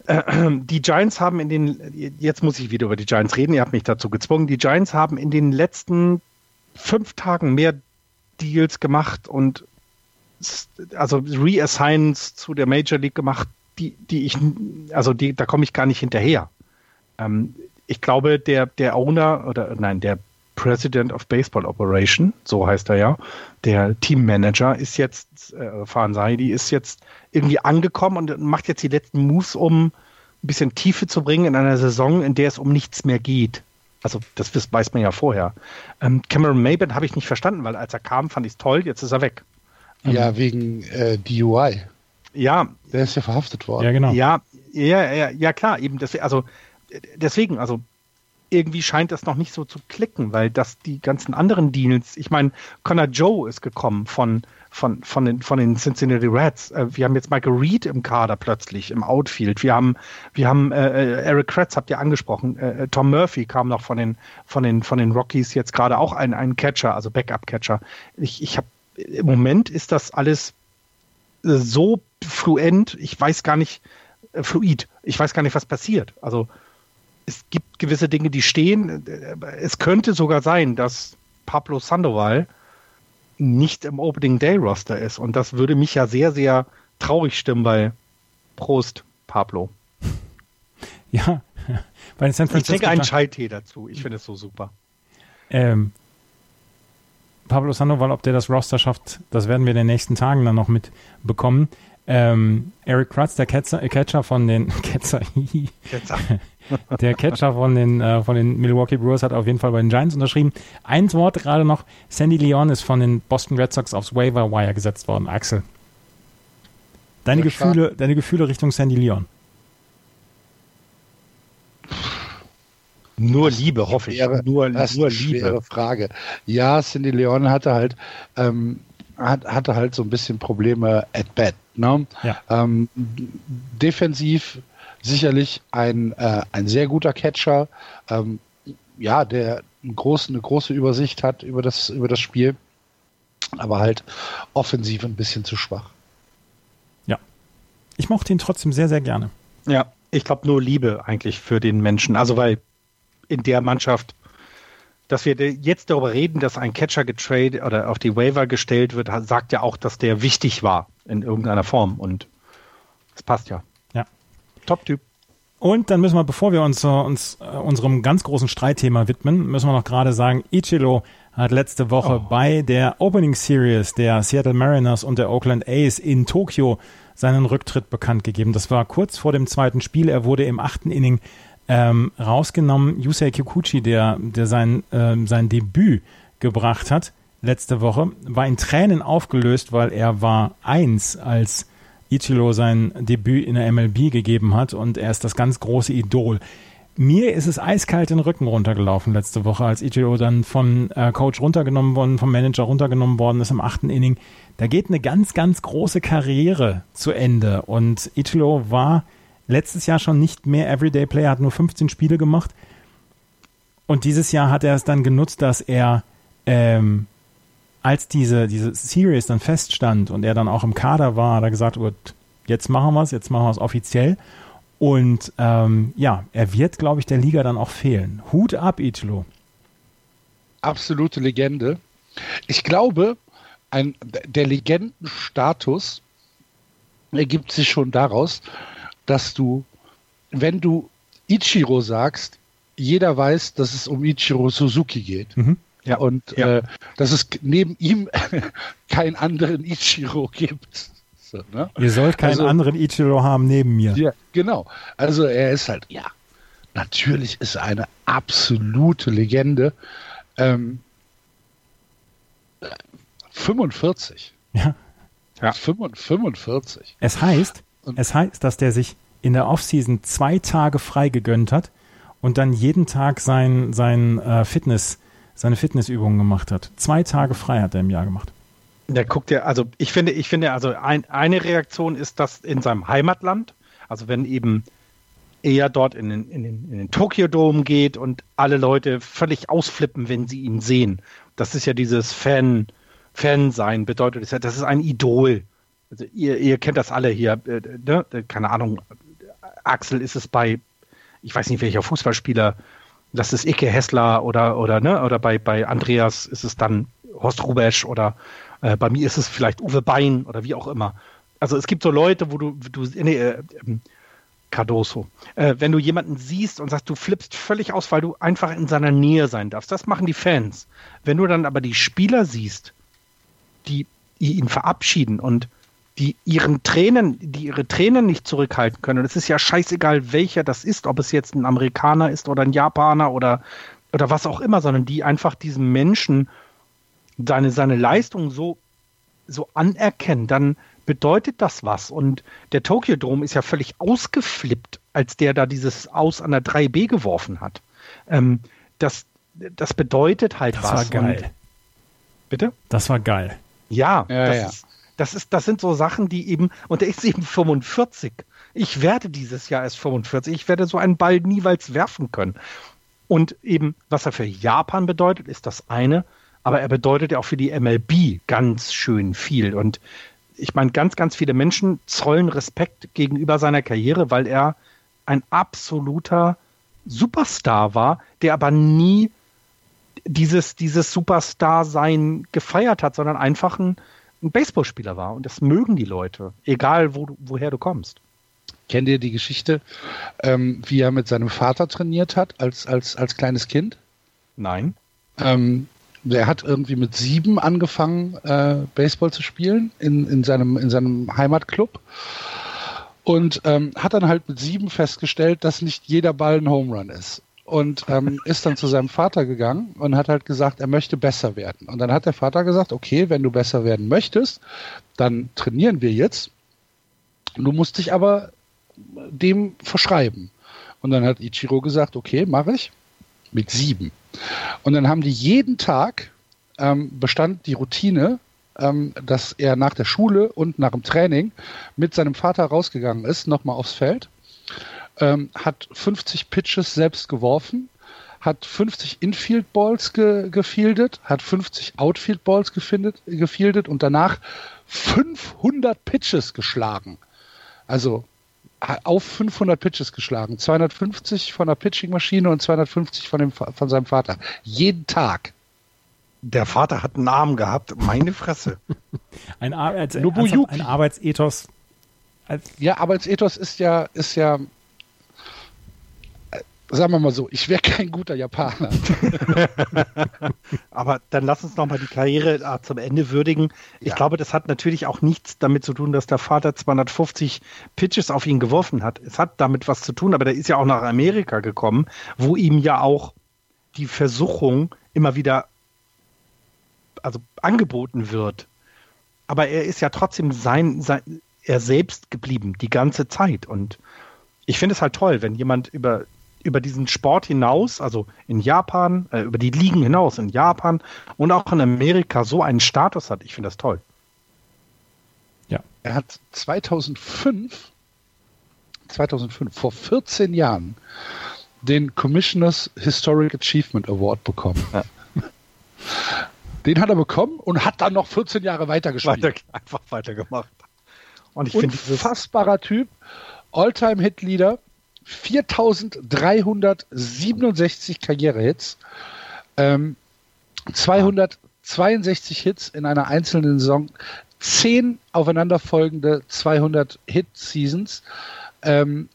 die Giants haben in den, jetzt muss ich wieder über die Giants reden, ihr habt mich dazu gezwungen, die Giants haben in den letzten fünf Tagen mehr Deals gemacht und also Reassigns zu der Major League gemacht, die, die ich, also die, da komme ich gar nicht hinterher. Ähm, ich glaube, der, der Owner oder nein, der President of Baseball Operation, so heißt er ja, der Teammanager ist jetzt, äh, Fansai, ist jetzt irgendwie angekommen und macht jetzt die letzten Moves, um ein bisschen Tiefe zu bringen in einer Saison, in der es um nichts mehr geht. Also das weiß man ja vorher. Ähm, Cameron Maben habe ich nicht verstanden, weil als er kam, fand ich es toll, jetzt ist er weg. Ja, ähm, wegen äh, DUI. Ja. Der ist ja verhaftet worden. Ja, genau. Ja, ja, ja, ja klar, eben. Das, also deswegen, also irgendwie scheint das noch nicht so zu klicken, weil das die ganzen anderen Deals, ich meine, Connor Joe ist gekommen von, von, von, den, von den Cincinnati Reds. Äh, wir haben jetzt Michael Reed im Kader plötzlich, im Outfield. Wir haben, wir haben äh, äh Eric Kretz, habt ihr angesprochen. Äh, äh, Tom Murphy kam noch von den, von den, von den Rockies jetzt gerade auch ein, ein Catcher, also Backup-Catcher. Ich, ich habe, im Moment ist das alles so fluent, ich weiß gar nicht, fluid, ich weiß gar nicht, was passiert. Also, es gibt gewisse Dinge, die stehen. Es könnte sogar sein, dass Pablo Sandoval nicht im Opening Day Roster ist. Und das würde mich ja sehr, sehr traurig stimmen, weil Prost, Pablo. Ja, bei San Francisco. Ich trinke einen Chai-Tee dazu. Ich finde es so super. Ähm, Pablo Sandoval, ob der das Roster schafft, das werden wir in den nächsten Tagen dann noch mitbekommen. Ähm, Eric Kratz, der Catcher, äh, Catcher von den Catcher, Catcher. der Catcher von den, äh, von den Milwaukee Brewers hat auf jeden Fall bei den Giants unterschrieben. Ein Wort gerade noch, Sandy Leon ist von den Boston Red Sox aufs Waiver Wire gesetzt worden. Axel, deine, Gefühle, deine Gefühle Richtung Sandy Leon? Nur Liebe, hoffe ich. Schwere, nur, das nur ist eine Liebe. Schwere Frage. Ja, Cindy Leon hatte halt, ähm, hat, hatte halt so ein bisschen Probleme at bat. Ne? Ja. Ähm, defensiv sicherlich ein, äh, ein sehr guter Catcher, ähm, ja, der einen großen, eine große Übersicht hat über das, über das Spiel, aber halt offensiv ein bisschen zu schwach. Ja. Ich mochte ihn trotzdem sehr, sehr gerne. Ja, ich glaube nur Liebe eigentlich für den Menschen. Also weil in der Mannschaft dass wir jetzt darüber reden, dass ein Catcher getradet oder auf die Waiver gestellt wird, sagt ja auch, dass der wichtig war in irgendeiner Form und es passt ja. Ja. Top-Typ. Und dann müssen wir, bevor wir uns, uh, uns uh, unserem ganz großen Streitthema widmen, müssen wir noch gerade sagen, Ichiro hat letzte Woche oh. bei der Opening Series der Seattle Mariners und der Oakland A's in Tokio seinen Rücktritt bekannt gegeben. Das war kurz vor dem zweiten Spiel. Er wurde im achten Inning ähm, rausgenommen. Yusei Kikuchi, der, der sein, ähm, sein Debüt gebracht hat letzte Woche, war in Tränen aufgelöst, weil er war eins, als Ichiro sein Debüt in der MLB gegeben hat und er ist das ganz große Idol. Mir ist es eiskalt den Rücken runtergelaufen letzte Woche, als Ichiro dann von äh, Coach runtergenommen worden, vom Manager runtergenommen worden ist im achten Inning. Da geht eine ganz, ganz große Karriere zu Ende und Ichiro war letztes Jahr schon nicht mehr Everyday Player, hat nur 15 Spiele gemacht. Und dieses Jahr hat er es dann genutzt, dass er, ähm, als diese, diese Series dann feststand und er dann auch im Kader war, hat er gesagt, gut, jetzt machen wir es, jetzt machen wir es offiziell. Und ähm, ja, er wird, glaube ich, der Liga dann auch fehlen. Hut ab, Italo. Absolute Legende. Ich glaube, ein, der Legendenstatus ergibt sich schon daraus, dass du, wenn du Ichiro sagst, jeder weiß, dass es um Ichiro Suzuki geht. Mhm. Ja, und ja. Äh, dass es neben ihm keinen anderen Ichiro gibt. So, ne? Ihr sollt keinen also, anderen Ichiro haben neben mir. Ja, genau. Also er ist halt, ja, natürlich ist er eine absolute Legende. Ähm, 45. Ja. ja. 45. Es heißt, und es heißt, dass der sich in der Offseason zwei Tage frei gegönnt hat und dann jeden Tag sein, sein äh, Fitness, seine Fitnessübungen gemacht hat. Zwei Tage frei hat er im Jahr gemacht. Der guckt ja, also ich finde, ich finde, also ein, eine Reaktion ist das in seinem Heimatland, also wenn eben er dort in den, in den, in den Tokyo Dome geht und alle Leute völlig ausflippen, wenn sie ihn sehen. Das ist ja dieses Fan, Fan sein, bedeutet das ist ein Idol. Also ihr, ihr kennt das alle hier, äh, ne? keine Ahnung, Axel ist es bei, ich weiß nicht welcher Fußballspieler, das ist Ike Hessler oder, oder, ne, oder bei, bei Andreas ist es dann Horst Rubesch oder äh, bei mir ist es vielleicht Uwe Bein oder wie auch immer. Also es gibt so Leute, wo du, du nee, äh, Cardoso. Äh, wenn du jemanden siehst und sagst, du flippst völlig aus, weil du einfach in seiner Nähe sein darfst. Das machen die Fans. Wenn du dann aber die Spieler siehst, die ihn verabschieden und die ihren Tränen, die ihre Tränen nicht zurückhalten können. Und es ist ja scheißegal, welcher das ist, ob es jetzt ein Amerikaner ist oder ein Japaner oder, oder was auch immer, sondern die einfach diesem Menschen seine, seine Leistung so, so anerkennen, dann bedeutet das was. Und der Tokyo Dome ist ja völlig ausgeflippt, als der da dieses Aus an der 3B geworfen hat. Ähm, das, das bedeutet halt das was. Das war geil. Und, bitte? Das war geil. Ja, ja, das, ja. Ist, das, ist, das sind so Sachen, die eben, und er ist eben 45. Ich werde dieses Jahr erst 45. Ich werde so einen Ball niemals werfen können. Und eben, was er für Japan bedeutet, ist das eine, aber er bedeutet ja auch für die MLB ganz schön viel. Und ich meine, ganz, ganz viele Menschen zollen Respekt gegenüber seiner Karriere, weil er ein absoluter Superstar war, der aber nie dieses, dieses Superstar-Sein gefeiert hat, sondern einfach ein, ein Baseballspieler war. Und das mögen die Leute, egal wo, woher du kommst. Kennt ihr die Geschichte, ähm, wie er mit seinem Vater trainiert hat als, als, als kleines Kind? Nein. Ähm, der hat irgendwie mit sieben angefangen, äh, Baseball zu spielen in, in, seinem, in seinem Heimatclub. Und ähm, hat dann halt mit sieben festgestellt, dass nicht jeder Ball ein Home Run ist und ähm, ist dann zu seinem Vater gegangen und hat halt gesagt, er möchte besser werden. Und dann hat der Vater gesagt, okay, wenn du besser werden möchtest, dann trainieren wir jetzt. Du musst dich aber dem verschreiben. Und dann hat Ichiro gesagt, okay, mache ich. Mit sieben. Und dann haben die jeden Tag ähm, bestand die Routine, ähm, dass er nach der Schule und nach dem Training mit seinem Vater rausgegangen ist, nochmal aufs Feld ähm, hat 50 Pitches selbst geworfen, hat 50 Infield Balls ge gefieldet, hat 50 Outfield Balls gefindet, gefieldet und danach 500 Pitches geschlagen. Also auf 500 Pitches geschlagen. 250 von der Pitching-Maschine und 250 von, dem, von seinem Vater. Jeden Tag. Der Vater hat einen Arm gehabt. Meine Fresse. ein, Arbeits ein Arbeitsethos. Ja, Arbeitsethos ist ja, ist ja sagen wir mal so, ich wäre kein guter Japaner. Aber dann lass uns nochmal die Karriere äh, zum Ende würdigen. Ich ja. glaube, das hat natürlich auch nichts damit zu tun, dass der Vater 250 Pitches auf ihn geworfen hat. Es hat damit was zu tun, aber der ist ja auch nach Amerika gekommen, wo ihm ja auch die Versuchung immer wieder also angeboten wird. Aber er ist ja trotzdem sein, sein er selbst geblieben die ganze Zeit und ich finde es halt toll, wenn jemand über über diesen Sport hinaus, also in Japan, äh, über die Ligen hinaus in Japan und auch in Amerika so einen Status hat. Ich finde das toll. Ja. Er hat 2005, 2005, vor 14 Jahren, den Commissioners Historic Achievement Award bekommen. Ja. Den hat er bekommen und hat dann noch 14 Jahre weitergespielt. Weiter, einfach weitergemacht. Und ich finde unfassbarer Typ, Alltime Hit Leader, 4367 Karrierehits, ähm, 262 Hits in einer einzelnen Saison, 10 aufeinanderfolgende 200 Hit-Seasons. Ähm,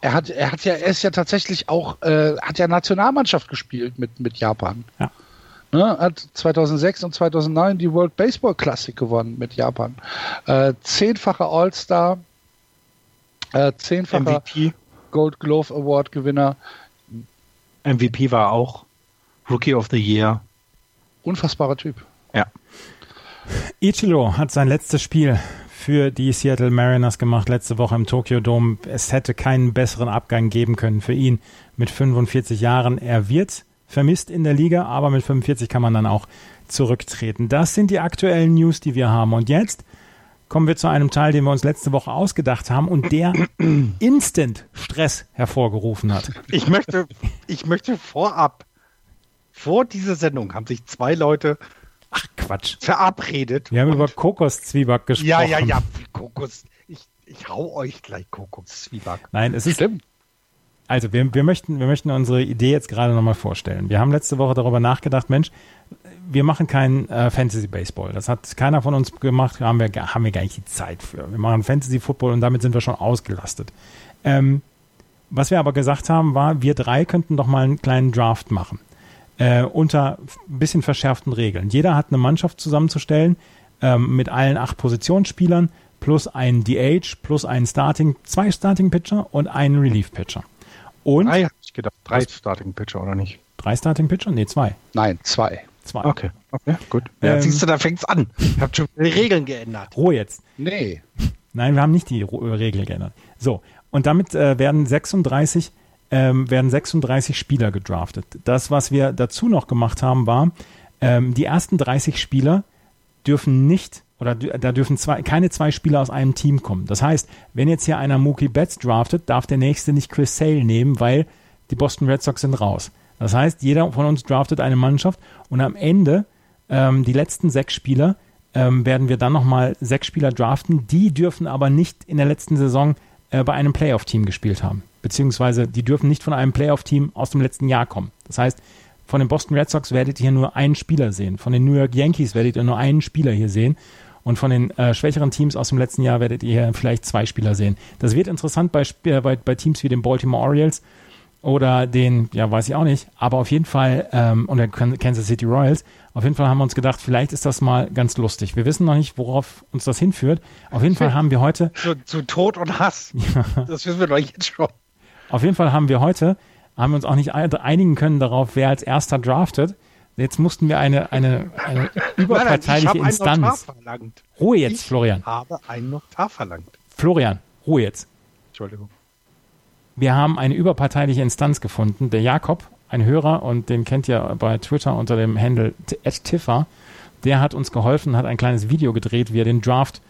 er hat, er hat ja, er ist ja tatsächlich auch, äh, hat ja Nationalmannschaft gespielt mit, mit Japan. Ja. Ne, hat 2006 und 2009 die World Baseball Classic gewonnen mit Japan. Äh, zehnfacher All-Star, äh, zehnfacher MVP. Gold Glove Award Gewinner. MVP war auch Rookie of the Year. Unfassbarer Typ. Ja. Ichiro hat sein letztes Spiel für die Seattle Mariners gemacht letzte Woche im Tokyo Dome. Es hätte keinen besseren Abgang geben können für ihn mit 45 Jahren. Er wird vermisst in der Liga, aber mit 45 kann man dann auch zurücktreten. Das sind die aktuellen News, die wir haben. Und jetzt kommen wir zu einem Teil, den wir uns letzte Woche ausgedacht haben und der instant Stress hervorgerufen hat. Ich möchte, ich möchte vorab, vor dieser Sendung haben sich zwei Leute Ach Quatsch. verabredet. Wir haben über Kokoszwieback gesprochen. Ja, ja, ja, Kokos. Ich, ich hau euch gleich Kokoszwieback. Nein, es ist. Stimmt. Also wir, wir, möchten, wir möchten unsere Idee jetzt gerade nochmal vorstellen. Wir haben letzte Woche darüber nachgedacht, Mensch, wir machen kein äh, Fantasy Baseball. Das hat keiner von uns gemacht, haben wir, haben wir gar nicht die Zeit für. Wir machen Fantasy Football und damit sind wir schon ausgelastet. Ähm, was wir aber gesagt haben, war, wir drei könnten doch mal einen kleinen Draft machen. Äh, unter ein bisschen verschärften Regeln. Jeder hat eine Mannschaft zusammenzustellen ähm, mit allen acht Positionsspielern plus einen DH plus einen Starting, zwei Starting Pitcher und einen Relief Pitcher. Und drei, hab ich gedacht, drei Starting Pitcher oder nicht? Drei Starting Pitcher? Nee, zwei. Nein, zwei. Zwei. Okay, okay gut. Ja, ähm, siehst du, da fängt's an. Ich habe schon die Regeln geändert. Ruhe jetzt. Nee. Nein, wir haben nicht die Regeln geändert. So, und damit äh, werden 36 ähm, werden 36 Spieler gedraftet. Das, was wir dazu noch gemacht haben, war, ähm, die ersten 30 Spieler dürfen nicht oder da dürfen zwei, keine zwei Spieler aus einem Team kommen. Das heißt, wenn jetzt hier einer Mookie Betts draftet, darf der nächste nicht Chris Sale nehmen, weil die Boston Red Sox sind raus. Das heißt, jeder von uns draftet eine Mannschaft und am Ende ähm, die letzten sechs Spieler ähm, werden wir dann nochmal sechs Spieler draften. Die dürfen aber nicht in der letzten Saison äh, bei einem Playoff-Team gespielt haben. Beziehungsweise die dürfen nicht von einem Playoff-Team aus dem letzten Jahr kommen. Das heißt, von den Boston Red Sox werdet ihr nur einen Spieler sehen. Von den New York Yankees werdet ihr nur einen Spieler hier sehen. Und von den äh, schwächeren Teams aus dem letzten Jahr werdet ihr vielleicht zwei Spieler sehen. Das wird interessant bei, äh, bei, bei Teams wie den Baltimore Orioles oder den, ja, weiß ich auch nicht, aber auf jeden Fall, ähm, und der Kansas City Royals, auf jeden Fall haben wir uns gedacht, vielleicht ist das mal ganz lustig. Wir wissen noch nicht, worauf uns das hinführt. Auf jeden Fall haben wir heute. Zu, zu Tod und Hass. Ja. Das wissen wir doch jetzt schon. Auf jeden Fall haben wir heute, haben wir uns auch nicht einigen können darauf, wer als erster draftet. Jetzt mussten wir eine, eine, eine überparteiliche nein, nein, ich Instanz. verlangt. Ruhe jetzt, ich Florian. Ich habe einen Notar verlangt. Florian, Ruhe jetzt. Entschuldigung. Wir haben eine überparteiliche Instanz gefunden. Der Jakob, ein Hörer, und den kennt ihr bei Twitter unter dem Handle @tiffer, der hat uns geholfen, hat ein kleines Video gedreht, wie er den Draft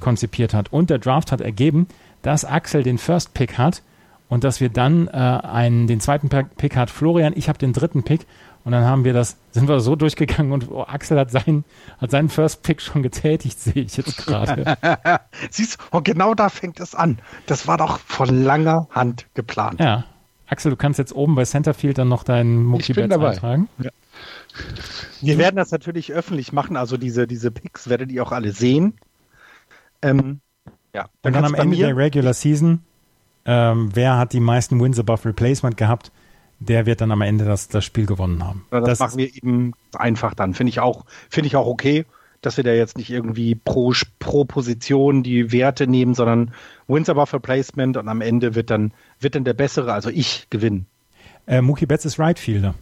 konzipiert hat. Und der Draft hat ergeben, dass Axel den First Pick hat und dass wir dann äh, einen, den zweiten Pick hat Florian, ich habe den dritten Pick Und dann haben wir das, sind wir so durchgegangen und oh, Axel hat seinen, hat seinen First Pick schon getätigt, sehe ich jetzt gerade. Siehst du, und genau da fängt es an. Das war doch von langer Hand geplant. Ja. Axel, du kannst jetzt oben bei Centerfield dann noch deinen Mookie Betts eintragen. Ja. Wir werden das natürlich öffentlich machen, also diese, diese Picks werdet ihr auch alle sehen. Ähm, ja, dann und dann am Ende der Regular Season, ähm, wer hat die meisten Wins above Replacement gehabt, der wird dann am Ende das, das Spiel gewonnen haben. Ja, das, das, machen wir eben einfach dann. Finde ich auch, finde ich auch okay, dass wir da jetzt nicht irgendwie pro, pro Position die Werte nehmen, sondern Wins above Replacement und am Ende wird dann, wird dann der Bessere, also ich, gewinnen. Äh, Mookie Betts ist Right Fielder.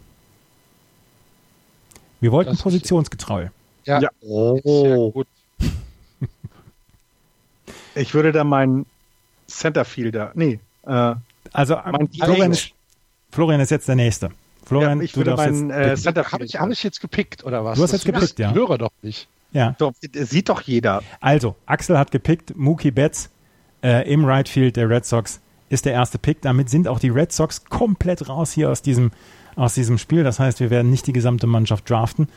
Wir wollten das positionsgetreu. Ja. ja. Oh. gut. ich würde da meinen Centerfielder, nee, äh, also Florian ist, Florian ist jetzt der Nächste. Florian, ja, ich du würde meinen äh, Centerfielder. Habe ich, hab ich jetzt gepickt oder was? Du hast jetzt gepickt, ja. Ich höre doch nicht. Ja. Doch, sieht doch jeder. Also, Axel hat gepickt, Mookie Betts äh, im Right Field der Red Sox ist der erste Pick. Damit sind auch die Red Sox komplett raus hier aus diesem aus diesem Spiel. Das heißt, wir werden nicht die gesamte Mannschaft draften.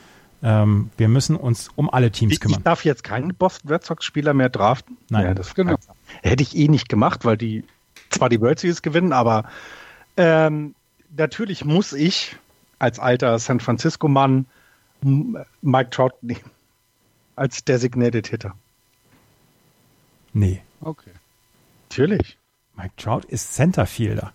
Ähm, wir müssen uns um alle Teams ich, kümmern. Ich darf jetzt keinen Boston Red Sox-Spieler mehr draften? Nein. Ja, das genau. hätte ich eh nicht gemacht, weil die zwar die World Series gewinnen, aber ähm, natürlich muss ich als alter San Francisco-Mann Mike Trout nehmen. Als Designated Hitter. Nee. Okay. Natürlich. Mike Trout ist Centerfielder.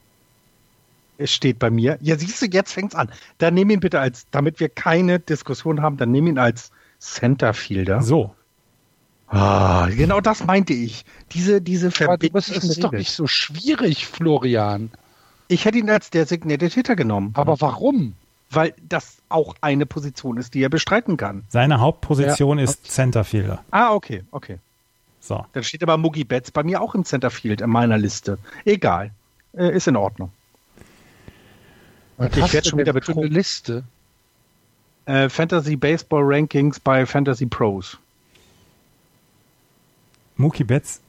Es steht bei mir. Ja, siehst du, jetzt fängt's an. Dann nimm ihn bitte als, damit wir keine Diskussion haben, dann nimm ihn als Centerfielder. So. Ah, genau das meinte ich. Diese, diese Verbindung. Das ist doch nicht so schwierig, Florian. Ich hätte ihn als Designated Hitter genommen. Aber warum? Weil das auch eine Position ist, die er bestreiten kann. Seine Hauptposition ja. ist Centerfielder. Ah, okay, okay. So. Dann steht aber Moogie Betts bei mir auch im Centerfield in meiner Liste. Egal. Äh, ist in Ordnung. Was ich werde schon wieder betrogen. Eine Liste. Äh, Fantasy Baseball Rankings bei Fantasy Pros. Mookie Betts,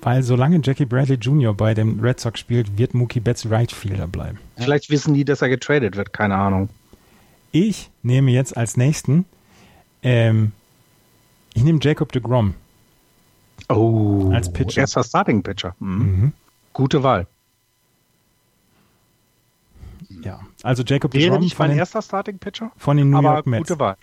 weil solange Jackie Bradley Jr. bei den Red Sox spielt, wird Mookie Betts Right Fielder bleiben. Vielleicht wissen die, dass er getradet wird, keine Ahnung. Ich nehme jetzt als nächsten, ähm, ich nehme Jacob de Grom. Oh, als Pitcher. Erster Starting Pitcher. Mhm. Mhm. Gute Wahl. Ja, also Jacob Wäre DeGrom nicht mein den, erster Starting Pitcher, von den New York Mets. Gute Wahl.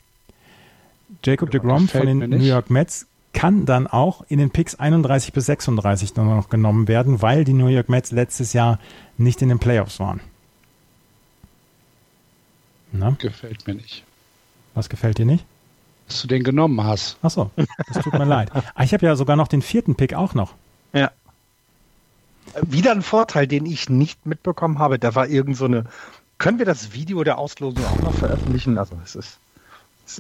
Jacob DeGrom von den New York Mets kann dann auch in den Picks 31 bis 36 noch genommen werden, weil die New York Mets letztes Jahr nicht in den Playoffs waren. Na? Gefällt mir nicht. Was gefällt dir nicht? Dass du den genommen hast. Ach so, das tut mir leid. Ah, ich habe ja sogar noch den vierten Pick auch noch. Ja. Wieder ein Vorteil, den ich nicht mitbekommen habe. Da war irgend so eine. Können wir das Video der Auslosung auch noch veröffentlichen? Also es ist.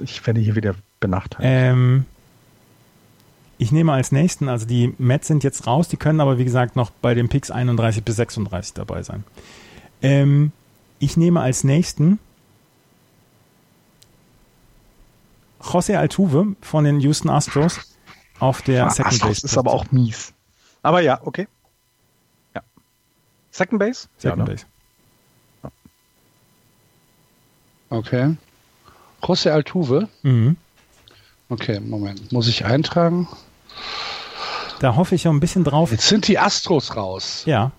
Ich werde hier wieder benachteiligt. Ähm, ich nehme als nächsten, also die Mets sind jetzt raus, die können aber wie gesagt noch bei den Picks 31 bis 36 dabei sein. Ähm, ich nehme als nächsten José Altuve von den Houston Astros auf der ah, Second Base. Das ist aber auch mies. Aber ja, okay. Second Base? Second ja, Base. Okay. José Altuve? Mhm. Okay, Moment. Muss ich eintragen? Da hoffe ich ja ein bisschen drauf. Jetzt sind die Astros raus. Ja.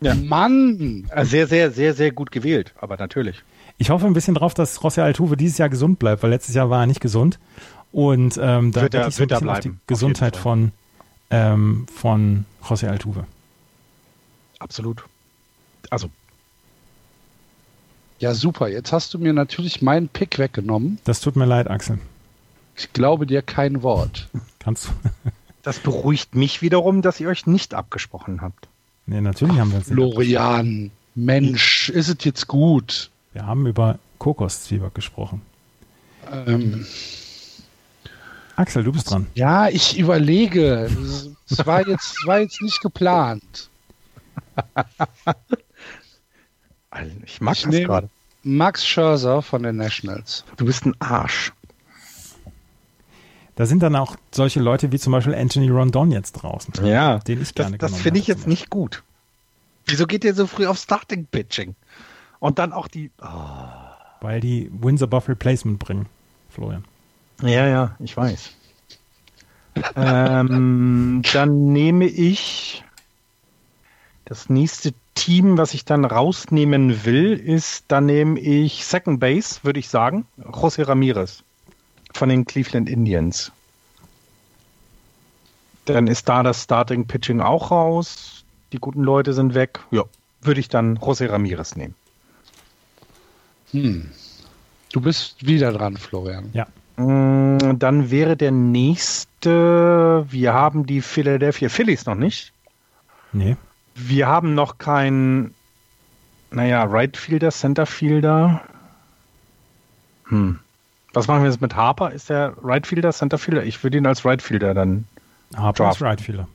Ja. Mann! Sehr, sehr, sehr, sehr gut gewählt, aber natürlich. Ich hoffe ein bisschen drauf, dass José Altuve dieses Jahr gesund bleibt, weil letztes Jahr war er nicht gesund. Und ähm, da wird er, ich so ein bisschen auf die Gesundheit auf von, ähm, von José Altuve. Absolut also. Ja, super. Jetzt hast du mir natürlich meinen Pick weggenommen. Das tut mir leid, Axel. Ich glaube dir kein Wort. Kannst du. Das beruhigt mich wiederum, dass ihr euch nicht abgesprochen habt. Nee, natürlich haben wir uns Florian, Mensch, ist es jetzt gut? Wir haben über Kokoszwieback gesprochen. Ähm, Axel, du bist dran. Ja, ich überlege. Es war jetzt, war jetzt nicht geplant. Ich mag ich das gerade. Max Scherzer von den Nationals. Du bist ein Arsch. Da sind dann auch solche Leute wie zum Beispiel Anthony Rondon jetzt draußen. Ja, den ich gerne Das, das finde ich jetzt nicht gut. Wieso geht ihr so früh auf Starting Pitching? Und dann auch die. Oh. Weil die Wins above Replacement bringen, Florian. Ja, ja, ich weiß. ähm, dann nehme ich das nächste Team, was ich dann rausnehmen will, ist, dann nehme ich Second Base, würde ich sagen, José Ramirez von den Cleveland Indians. Dann ist da das Starting Pitching auch raus. Die guten Leute sind weg. Ja, würde ich dann José Ramirez nehmen. Hm. Du bist wieder dran, Florian. Ja. Mm, dann wäre der nächste, wir haben die Philadelphia Phillies noch nicht. Nee. Wir haben noch keinen, naja, Right Fielder, Center Fielder. Hm. Was machen wir jetzt mit Harper? Ist der Right Fielder, Center Fielder? Ich würde ihn als Right Fielder dann. Harper draft. ist Right Fielder.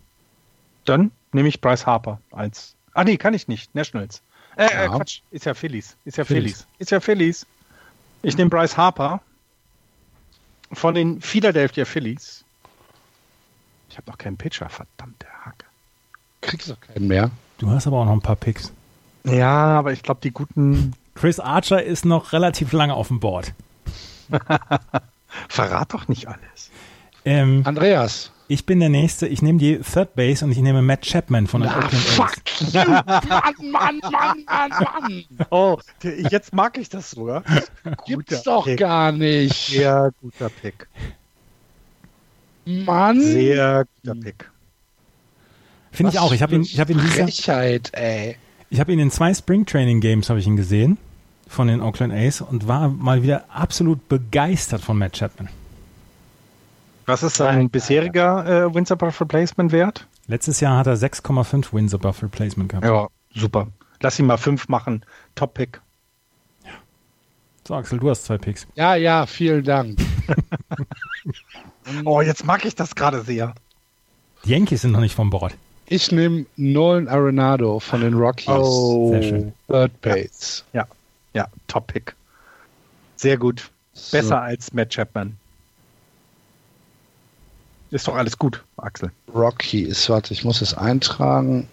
Dann nehme ich Bryce Harper als. Ah, nee, kann ich nicht. Nationals. Äh, äh ja. äh Quatsch. Ist ja Phillies. Ist ja Phillies. Phillies. Ist ja Phillies. Ich nehme Bryce Harper von den Philadelphia Phillies. Ich habe noch keinen Pitcher, verdammte Hacke. Kriegst du keinen mehr. Du hast aber auch noch ein paar Picks. Ja, aber ich glaube, die guten. Chris Archer ist noch relativ lange auf dem Board. Verrat doch nicht alles. Ähm, Andreas. Ich bin der Nächste. Ich nehme die Third Base und ich nehme Matt Chapman von den Na, Oakland fuck A's. Mann, Mann, Mann, Mann, Mann. Oh, jetzt mag ich das sogar. Gibt's doch Pick. gar nicht. Sehr guter Pick. Mann. Sehr guter Pick. Finde ich auch. Ich habe ihn, ich habe ihn dieser, Frechheit, ey. Ich habe ihn in zwei Spring Training Games habe ich ihn gesehen von den Oakland A's und war mal wieder absolut begeistert von Matt Chapman. Was ist sein bisheriger äh, Wins above Replacement Wert? Letztes Jahr hat er 6,5 Wins above Replacement gehabt. Ja, super. Lass ihn mal fünf machen. Top Pick. Ja. So, Axel, du hast zwei Picks. Ja, ja, vielen Dank. oh, jetzt mag ich das gerade sehr. Die Yankees sind noch nicht vom Bord. Ich nehme Nolan Arenado von den Rockies. Oh, sehr schön. Third Base. Ja, ja, Top Pick. Sehr gut. Besser so. als Matt Chapman. Ist doch alles gut, Axel. Rockies, warte, ich muss es eintragen.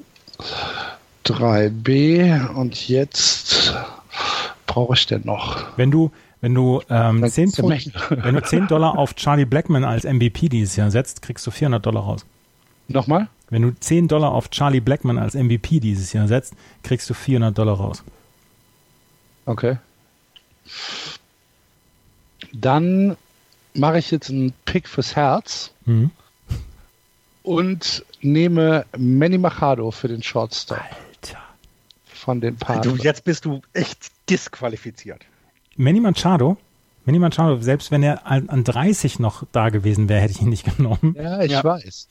3B und jetzt brauche ich denn noch. Wenn du, wenn du, ähm, 10, wenn du 10 Dollar auf Charlie Blackman als MVP dieses Jahr setzt, kriegst du 400 Dollar raus. Nochmal? Wenn du 10 Dollar auf Charlie Blackman als MVP dieses Jahr setzt, kriegst du 400 Dollar raus. Okay. Dann mache ich jetzt einen Pick fürs Herz mhm. und nehme Manny Machado für den Shortstop. Alter. Von den Padres. Du, jetzt bist du echt disqualifiziert. Manny Machado, Manny Machado, selbst wenn er an, an 30 noch da gewesen wäre, hätte ich ihn nicht genommen. Ja, ich ja. weiß.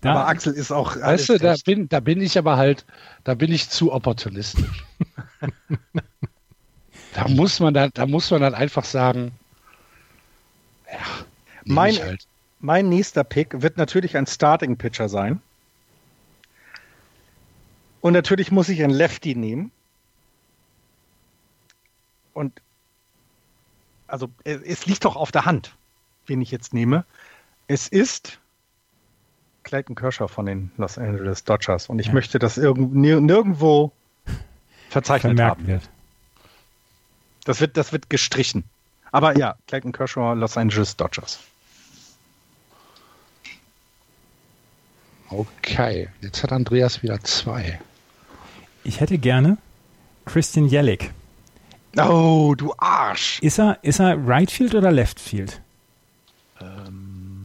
Da, aber Axel ist auch. Weißt du, da bin, da bin ich aber halt, da bin ich zu opportunistisch. da muss man dann, da muss man dann einfach sagen, ja, mein, halt. mein nächster Pick wird natürlich ein Starting Pitcher sein. Und natürlich muss ich einen Lefty nehmen. Und also es liegt doch auf der Hand, wen ich jetzt nehme. Es ist Clayton Kershaw von den Los Angeles Dodgers. Und ich ja. möchte das irgend, nirgendwo verzeichnet Vermerkt haben. Wird. Das wird, das wird gestrichen. Aber ja, Clayton Kershaw, Los Angeles Dodgers. Okay, jetzt hat Andreas wieder zwei. Ich hätte gerne Christian Jellick. Oh, du Arsch! Ist er, ist er Right Field oder Left Field? Ähm,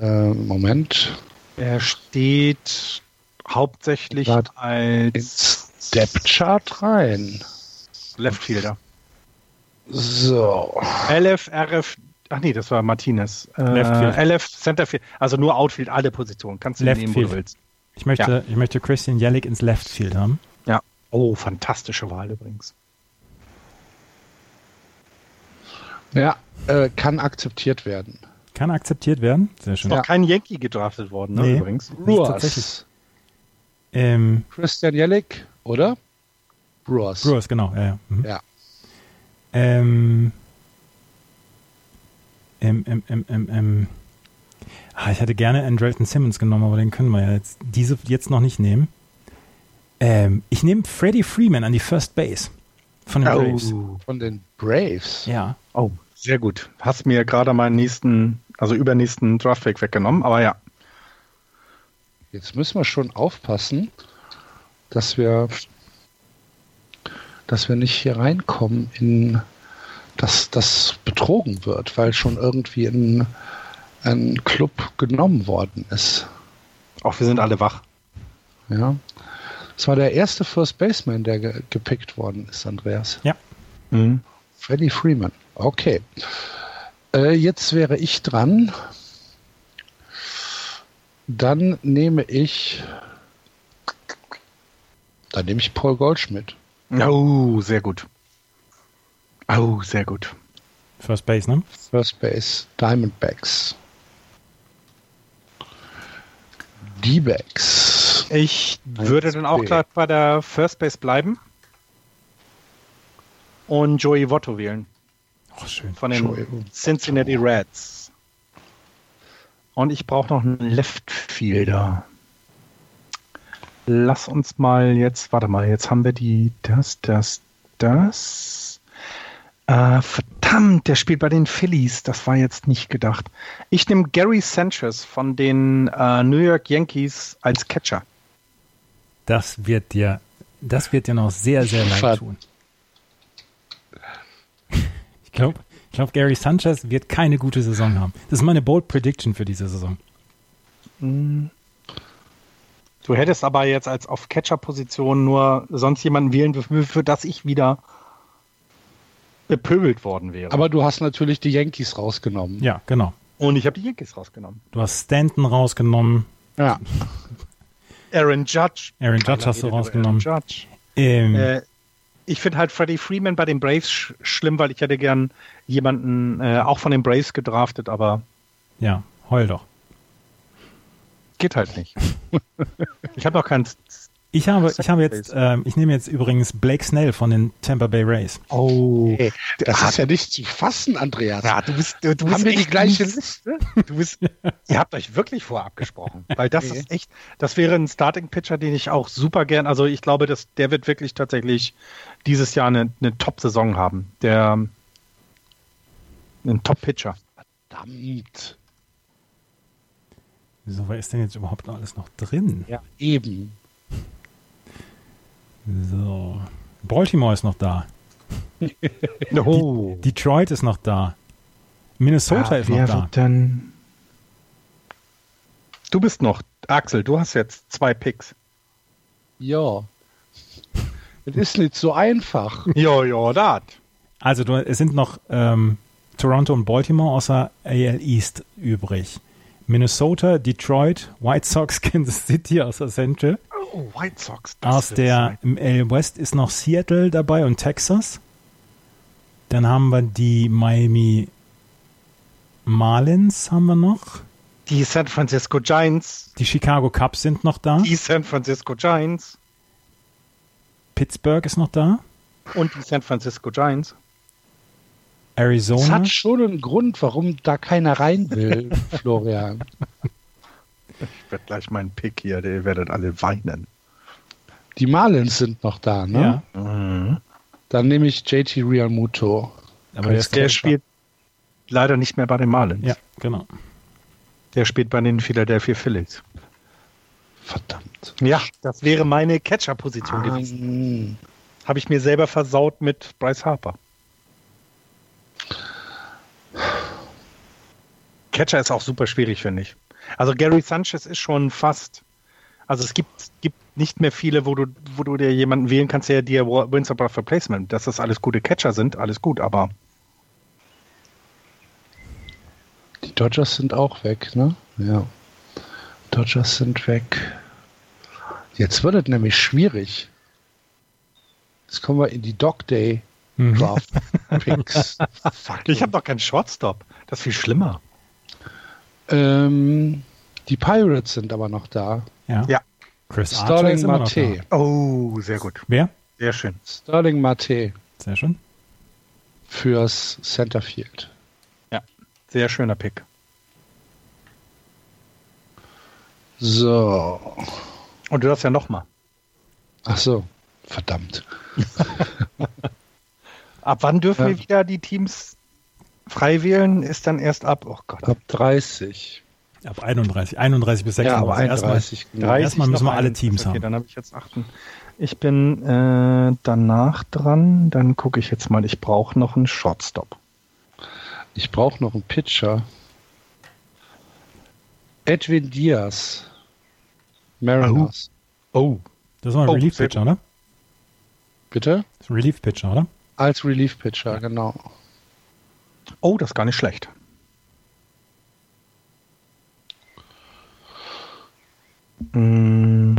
äh, Moment. Er steht hauptsächlich als Depth Chart rein. Left Fielder. So. LF, RF, ach nee, das war Martinez. Äh, LF, Centerfield, also nur Outfield, alle Positionen. Kannst du Left nehmen, wo du willst. Ich möchte, ja. ich möchte Christian Jellick ins Left Field haben. Ja. Oh, fantastische Wahl übrigens. Ja, äh, kann akzeptiert werden. Kann akzeptiert werden. Sehr schön. Ist noch kein Yankee gedraftet worden, ne, nee, übrigens. Brewers. Ähm, Christian Jellick, oder? Brewers. Brewers, genau. Ja, ja. Mhm. ja. Ähm, ähm, ähm, ähm, ähm, ähm. Ah, ich hätte gerne Andrelton Simmons genommen, aber den können wir ja jetzt, diese jetzt noch nicht nehmen. Ähm, ich nehme Freddie Freeman an die First Base Von den oh. Braves. Von den Braves? Ja. Oh, sehr gut. Hast mir gerade meinen nächsten, also übernächsten Draftpick weggenommen, aber ja. Jetzt müssen wir schon aufpassen, dass wir, dass wir nicht hier reinkommen in, dass das betrogen wird, weil schon irgendwie ein, ein Club genommen worden ist. Auch wir sind alle wach. Ja. Das war der erste First Baseman, der ge gepickt worden ist, Andreas. Ja. Mhm. Freddie Freeman. Okay. Äh, jetzt wäre ich dran. Dann nehme ich. Dann nehme ich Paul Goldschmidt. Oh, sehr gut. Oh, sehr gut. First Base, ne? First Base, Diamondbacks. D-Backs. Ich würde dann auch gleich bei der First Base bleiben und Joey Votto wählen. Oh, schön. Von den Joey. Cincinnati Reds. Und ich brauche noch einen Left Fielder. Lass uns mal jetzt, warte mal, jetzt haben wir die, das, das, das. Äh, verdammt, der spielt bei den Phillies. Das war jetzt nicht gedacht. Ich nehme Gary Sanchez von den äh, New York Yankees als Catcher. Das wird dir, das wird dir noch sehr, sehr leid tun. Ich glaube, ich glaube, Gary Sanchez wird keine gute Saison haben. Das ist meine Bold Prediction für diese Saison. Hm. Du hättest aber jetzt als auf Catcher-Position nur sonst jemanden wählen, für, für das ich wieder bepöbelt worden wäre. Aber du hast natürlich die Yankees rausgenommen. Ja, genau. Und ich habe die Yankees rausgenommen. Du hast Stanton rausgenommen. Ja. Aaron Judge. Aaron Judge hast du rausgenommen. Aaron Judge. Ähm, äh, ich finde halt Freddie Freeman bei den Braves sch schlimm, weil ich hätte gern jemanden äh, auch von den Braves gedraftet, aber. Ja, heul doch. Geht halt nicht. ich habe noch keinen. Ich habe, ich habe jetzt, ähm, ich nehme jetzt übrigens Blake Snell von den Tampa Bay Rays. Oh, hey, das ist ja nicht zu fassen, Andreas. Ja, du bist, du, du Haben bist wir die gleiche Liste? Du bist, ihr habt euch wirklich vorab gesprochen, weil das okay. ist echt, das wäre ein Starting Pitcher, den ich auch super gern, also ich glaube, dass der wird wirklich tatsächlich dieses Jahr eine, eine Top-Saison haben. Der, ein Top-Pitcher. Verdammt. Wieso, wer ist denn jetzt überhaupt noch alles noch drin? Ja, eben. So. Baltimore ist noch da. De Detroit ist noch da. Minnesota ja, ist noch da. Denn... Du bist noch. Axel, du hast jetzt zwei Picks. Ja. Das ist nicht so einfach. ja, ja, das. Also du, es sind noch ähm, Toronto und Baltimore außer AL East übrig. Minnesota, Detroit, White Sox, Kansas City aus der Central. Oh, White Sox. Aus der im L West ist noch Seattle dabei und Texas. Dann haben wir die Miami Marlins haben wir noch. Die San Francisco Giants. Die Chicago Cubs sind noch da. Die San Francisco Giants. Pittsburgh ist noch da. Und die San Francisco Giants. Arizona. Das hat schon einen Grund, warum da keiner rein will, Florian. Ich werde gleich meinen Pick hier, ihr werdet alle weinen. Die Marlins sind noch da, ne? Ja. Mhm. Dann nehme ich JT Realmuto. Aber der, der spielt leider nicht mehr bei den Marlins. Ja, genau. Der spielt bei den Philadelphia Phillies. Verdammt. Ja, das wäre meine Catcher-Position gewesen. Habe ich mir selber versaut mit Bryce Harper. Catcher ist auch super schwierig, finde ich. Also Gary Sanchez ist schon fast. Also es gibt, gibt nicht mehr viele, wo du, wo du dir jemanden wählen kannst, der dir Wins above Replacement. Dass das alles gute Catcher sind, alles gut, aber. Die Dodgers sind auch weg, ne? Ja. Dodgers sind weg. Jetzt wird es nämlich schwierig. Jetzt kommen wir in die Dog Day mhm. Draft Picks. ich habe doch keinen Shortstop. Das ist viel schlimmer. Ähm, die Pirates sind aber noch da. Ja. ja. Chris Sterling Mate. Oh, sehr gut. Wer? Sehr schön. Sterling Mate. Sehr schön. Fürs Centerfield. Ja, sehr schöner Pick. So. Und du darfst ja nochmal. Ach so, verdammt. Ab wann dürfen ja. wir wieder die Teams frei wählen? Ist dann erst ab, oh Gott. Ab 30. Ab 31, 31 bis 36. Ja, aber 31. Erstmal, erstmal müssen wir alle Teams okay, haben. Dann habe ich jetzt achten. Ich bin äh, danach dran. Dann gucke ich jetzt mal. Ich brauche noch einen Shortstop. Ich brauche noch einen Pitcher. Edwin Diaz. Mariners. Oh. oh. Das war ein oh, Relief-Pitcher, oder? Bitte? Das ist ein Relief-Pitcher, oder? Als Relief-Pitcher, genau. Oh, das ist gar nicht schlecht.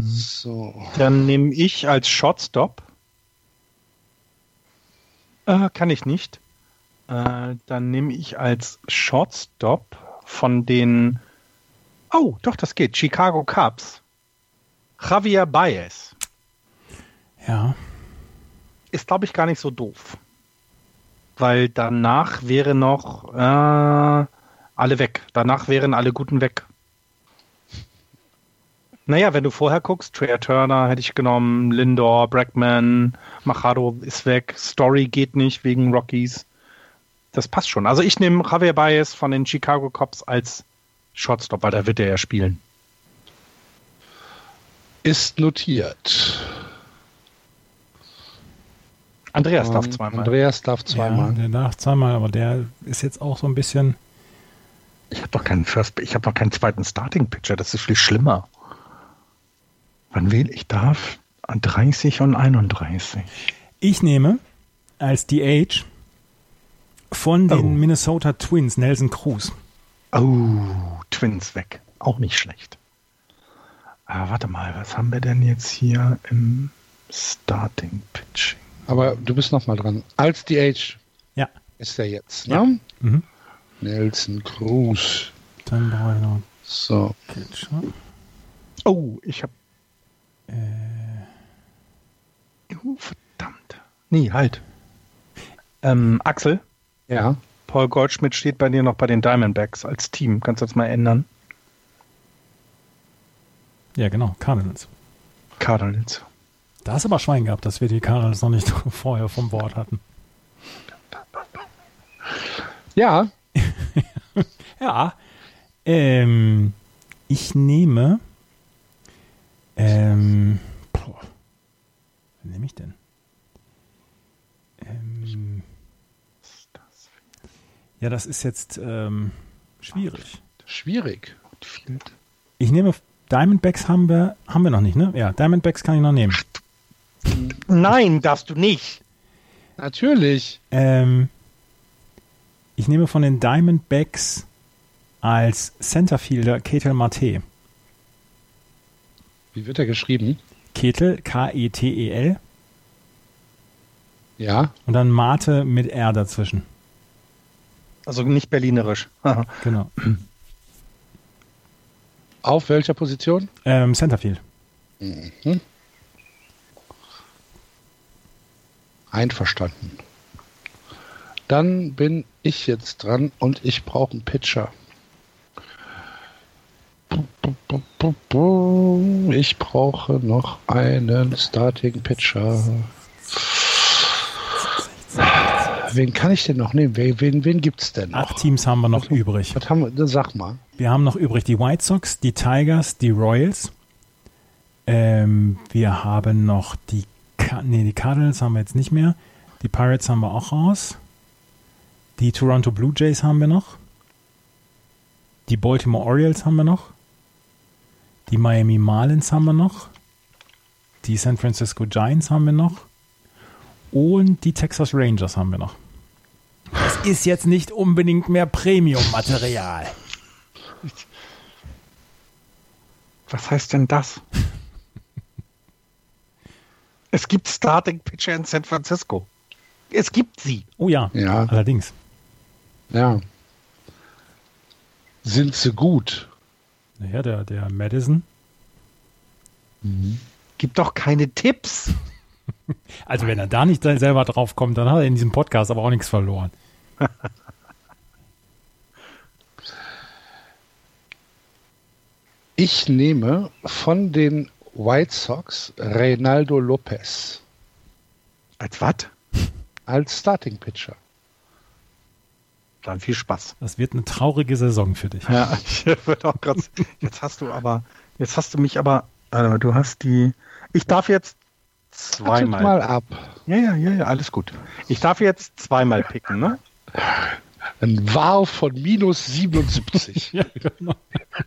So. Dann nehme ich als Shotstop. Äh, kann ich nicht. Äh, dann nehme ich als Shortstop von den. Oh, doch, das geht. Chicago Cubs. Javier Baez. Ja. Ist, glaube ich, gar nicht so doof. Weil danach wäre noch äh, alle weg. Danach wären alle Guten weg. Naja, wenn du vorher guckst, Trey Turner hätte ich genommen, Lindor, Brackman, Machado ist weg, Story geht nicht wegen Rockies. Das passt schon. Also ich nehme Javier Baez von den Chicago Cubs als Shotstop, weil da wird er ja spielen. Ist notiert. Andreas darf zweimal. Andreas darf zweimal. Ja, der darf zweimal, aber der ist jetzt auch so ein bisschen. Ich habe doch keinen First, ich habe doch keinen zweiten Starting Pitcher. Das ist viel schlimmer. Wann wähle ich darf? An 30 und 31. Ich nehme als DH von den oh. Minnesota Twins Nelson Cruz. Oh, Twins weg. Auch nicht schlecht. Aber warte mal, was haben wir denn jetzt hier im Starting Pitching? Aber du bist noch mal dran. Als DH ja. ist er jetzt, ne? Ja. Mhm. Nelson Cruz. Dann brauche ich noch. So. Pitcher. Oh, ich habe äh. Oh, verdammt. Nee, halt. Ähm, Axel? Ja. Paul Goldschmidt steht bei dir noch bei den Diamondbacks als Team. Kannst du das mal ändern? Ja, genau. Cardinals. Cardinals. Da hast du aber Schwein gehabt, dass wir die Cardinals noch nicht vorher vom Bord hatten. Ja. ja. Ähm, ich nehme ähm, boah, was nehme ich denn? Ähm, ja, das ist jetzt ähm, schwierig. Schwierig. Ich nehme Diamondbacks haben wir, haben wir noch nicht, ne? Ja, Diamondbacks kann ich noch nehmen. Nein, darfst du nicht. Natürlich. Ähm, ich nehme von den Diamondbacks als Centerfielder Ketel Mate. Wie wird er geschrieben? Ketel, K-E-T-E-L. Ja. Und dann Mate mit R dazwischen. Also nicht berlinerisch. genau. Auf welcher Position? Ähm, Centerfield. Mhm. Einverstanden. Dann bin ich jetzt dran und ich brauche einen Pitcher. Ich brauche noch einen Starting Pitcher. Wen kann ich denn noch nehmen? Wen, wen, es denn noch? Acht Teams haben wir noch was, übrig. Was haben wir? Sag mal. Wir haben noch übrig die White Sox, die Tigers, die Royals. Ähm, wir haben noch die, nee, die Cardinals haben wir jetzt nicht mehr. Die Pirates haben wir auch raus. Die Toronto Blue Jays haben wir noch. Die Baltimore Orioles haben wir noch. Die Miami Marlins haben wir noch. Die San Francisco Giants haben wir noch. Und die Texas Rangers haben wir noch. Das ist jetzt nicht unbedingt mehr Premium-Material. Was heißt denn das? Es gibt Starting Pitcher in San Francisco. Es gibt sie. Oh ja, ja. allerdings. Ja. Sind sie gut? Naja, der, der Madison. Mhm. Gib doch keine Tipps. Also wenn er da nicht selber drauf kommt, dann hat er in diesem Podcast aber auch nichts verloren. Ich nehme von den White Sox Reynaldo Lopez. Als was? als Starting Pitcher. Dann viel Spaß. Das wird eine traurige Saison für dich. Ja, ich würde auch gerade. Jetzt hast du aber, jetzt hast du mich aber, aber du hast die. Ich darf jetzt zweimal. mal ab. Ja, ja, ja, ja, alles gut. Ich darf jetzt zweimal picken, ne? Ein War von minus 77. ja, genau.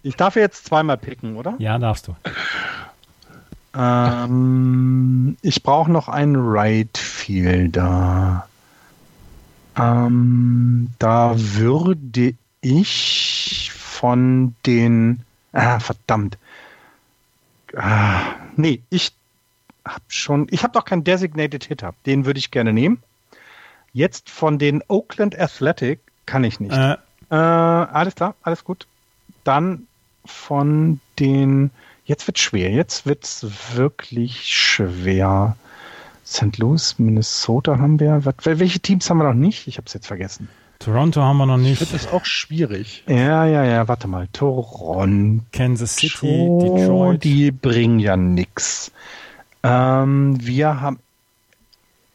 Ich darf jetzt zweimal picken, oder? Ja, darfst du. Ähm, ich brauche noch einen Right Fielder. Ähm, da würde ich von den. Ah, verdammt. Ah, nee, ich habe schon. Ich habe doch keinen Designated Hitter. Den würde ich gerne nehmen. Jetzt von den Oakland Athletic kann ich nicht. Äh. Äh, alles klar, alles gut. Dann von den. Jetzt wird schwer. Jetzt wird es wirklich schwer. St. Louis, Minnesota haben wir. Was, welche Teams haben wir noch nicht? Ich habe es jetzt vergessen. Toronto haben wir noch nicht. Das auch schwierig. Ja, ja, ja, warte mal. Toronto. Kansas City, Detroit. Die bringen ja nichts. Ähm, wir haben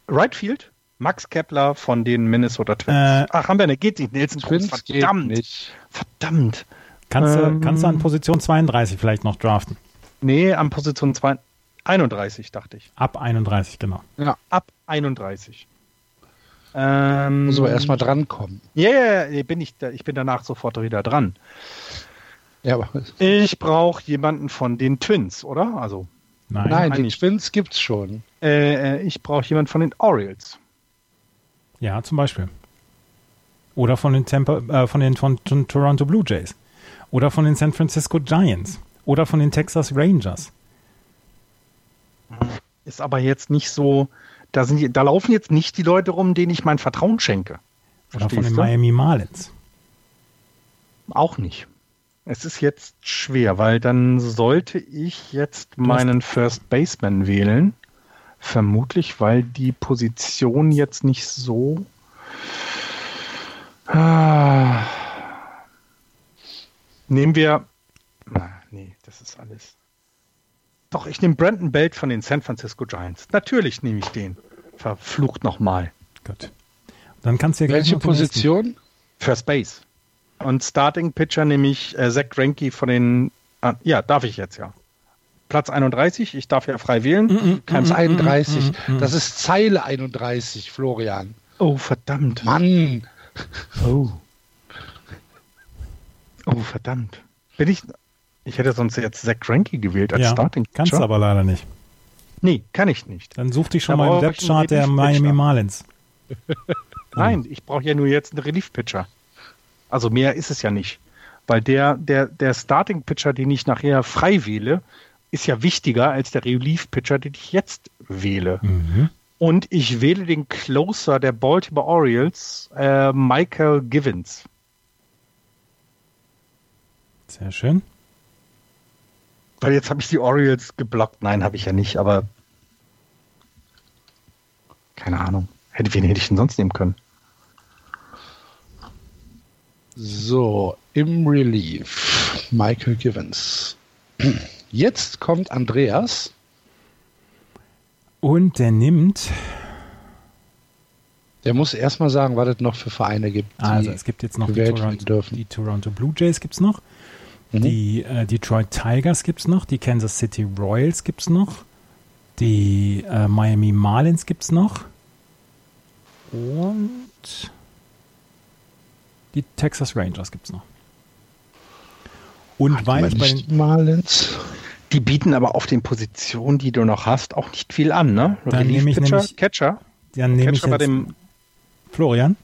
Right Field, Max Kepler von den Minnesota Twins. Äh, Ach, haben wir eine, geht nicht. Nelson Twins, verdammt. Nicht. Verdammt. Kannst, ähm, du, kannst du an Position 32 vielleicht noch draften? Nee, an Position 2, 31, dachte ich. Ab 31, genau. Ja. Ab 31. Ähm, Muss aber erstmal drankommen. Ja, yeah, yeah, bin ich, ich bin danach sofort wieder dran. Ja, aber ich brauche jemanden von den Twins, oder? Also. Nein, Nein die Twins gibt's schon. Äh, äh ich brauche jemanden von den Orioles. Ja, zum Beispiel. Oder von den, Tampa, äh, von den von, von Toronto Blue Jays. Oder von den San Francisco Giants. Oder von den Texas Rangers. Ist aber jetzt nicht so, da, sind, da laufen jetzt nicht die Leute rum, denen ich mein Vertrauen schenke. Oder von den du? Miami Marlins. Auch nicht. Es ist jetzt schwer, weil dann sollte ich jetzt meinen First Baseman wählen. Vermutlich, weil die Position jetzt nicht so. Ah. Nehmen wir. Na, nee, das ist alles. Doch, ich nehme Brandon Belt von den San Francisco Giants. Natürlich nehme ich den. Verflucht nochmal. Gut. Dann kannst du ja Welche Position? First Base. Und Starting Pitcher nehme ich äh, Zach Greinke von den. Ah, ja, darf ich jetzt ja. Platz 31, ich darf ja frei wählen. Mm -mm, Platz mm 31. Mm das ist Zeile 31, Florian. Oh, verdammt. Mann. Oh. Oh, verdammt. Bin ich. Ich hätte sonst jetzt Zach Greinke gewählt als ja, Starting. Kannst du aber leider nicht. Nee, kann ich nicht. Dann such dich schon da mal im Webchart der Miami Marlins. Nein, ich brauche ja nur jetzt einen Relief-Pitcher. Also mehr ist es ja nicht. Weil der, der, der Starting-Pitcher, den ich nachher frei wähle, ist ja wichtiger als der Relief-Pitcher, den ich jetzt wähle. Mhm. Und ich wähle den Closer der Baltimore Orioles, äh, Michael Givens. Sehr schön. Weil jetzt habe ich die Orioles geblockt. Nein, habe ich ja nicht, aber keine Ahnung. Hätte, wen hätte ich denn sonst nehmen können? So, im Relief. Michael Givens. Jetzt kommt Andreas. Und der nimmt. Der muss erstmal sagen, was es noch für Vereine gibt. Also es gibt jetzt noch die Toronto, die Toronto, Blue Jays gibt es noch. Mhm. Die äh, Detroit Tigers gibt es noch, die Kansas City Royals gibt es noch, die äh, Miami Marlins gibt es noch und die Texas Rangers gibt es noch. Und Ach, weil bei den Marlins die bieten aber auf den Positionen, die du noch hast, auch nicht viel an, ne? Dann nehme ich Pitcher, nämlich, Catcher. Dann nehme ich jetzt, dem Florian.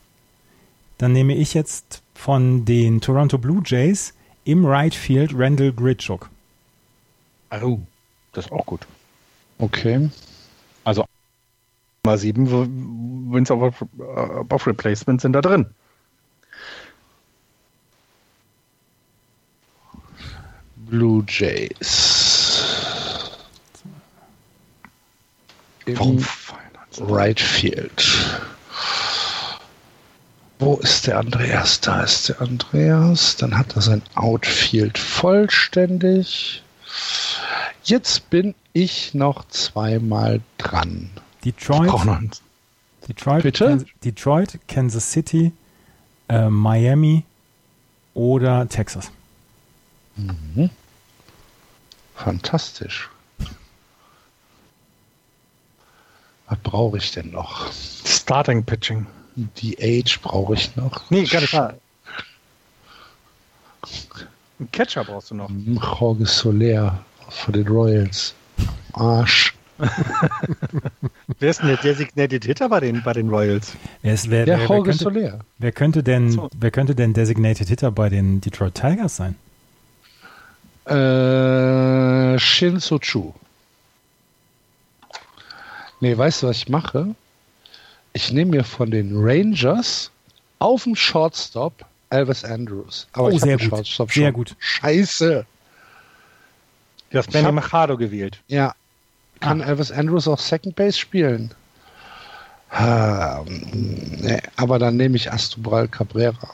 Dann nehme ich jetzt von den Toronto Blue Jays im Right Field Randall Gritchuk. Oh, das ist auch gut. Okay. Also mal sieben Wins of, of Replacement sind da drin. Blue Jays. Im Right Field. Wo ist der Andreas? Da ist der Andreas. Dann hat er sein Outfield vollständig. Jetzt bin ich noch zweimal dran. Detroit, Detroit, Bitte? Kansas, Detroit, Kansas City, äh, Miami oder Texas. Mhm. Fantastisch. Was brauche ich denn noch? Starting Pitching. Die Age brauche ich noch. Nee, gar nicht wahr. Ein Catcher brauchst du noch. Jorge Soler von den Royals. Arsch. wer ist denn der Designated Hitter bei den, bei den Royals? Wer, ist, wer, der wer, Jorge wer könnte, Soler. Wer könnte, denn, so. wer könnte denn Designated Hitter bei den Detroit Tigers sein? Äh, Shin Chu. Nee, weißt du, was ich mache? Ich nehme mir von den Rangers auf dem Shortstop Elvis Andrews. Aber oh, sehr gut. Sehr gut. Scheiße. Du hast Benny Machado gewählt. Ja. Kann ah. Elvis Andrews auch Second Base spielen? Ähm, nee, aber dann nehme ich Astubral Cabrera.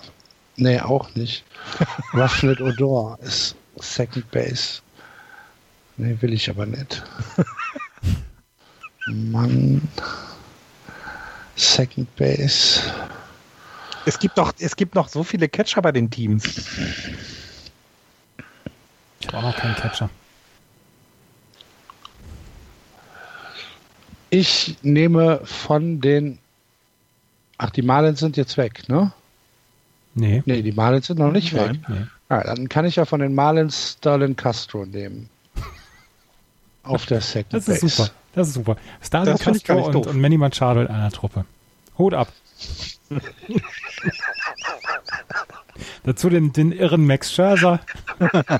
Nee, auch nicht. Rufflet Odor ist Second Base. Nee, will ich aber nicht. Mann. Second Base. Es gibt doch, es gibt noch so viele Catcher bei den Teams. Ich habe auch noch keinen Catcher. Ich nehme von den. Ach, die Marlins sind jetzt weg, ne? Nee. Nee, die Marlins sind noch nicht Nein, weg. Nee. Ah, dann kann ich ja von den Marlins Sterling Castro nehmen. Auf der Second Das ist Base. super. Das ist super. Sterling Castro und, und Manny Machado in einer Truppe. Hut ab. Dazu den, den irren Max Scherzer.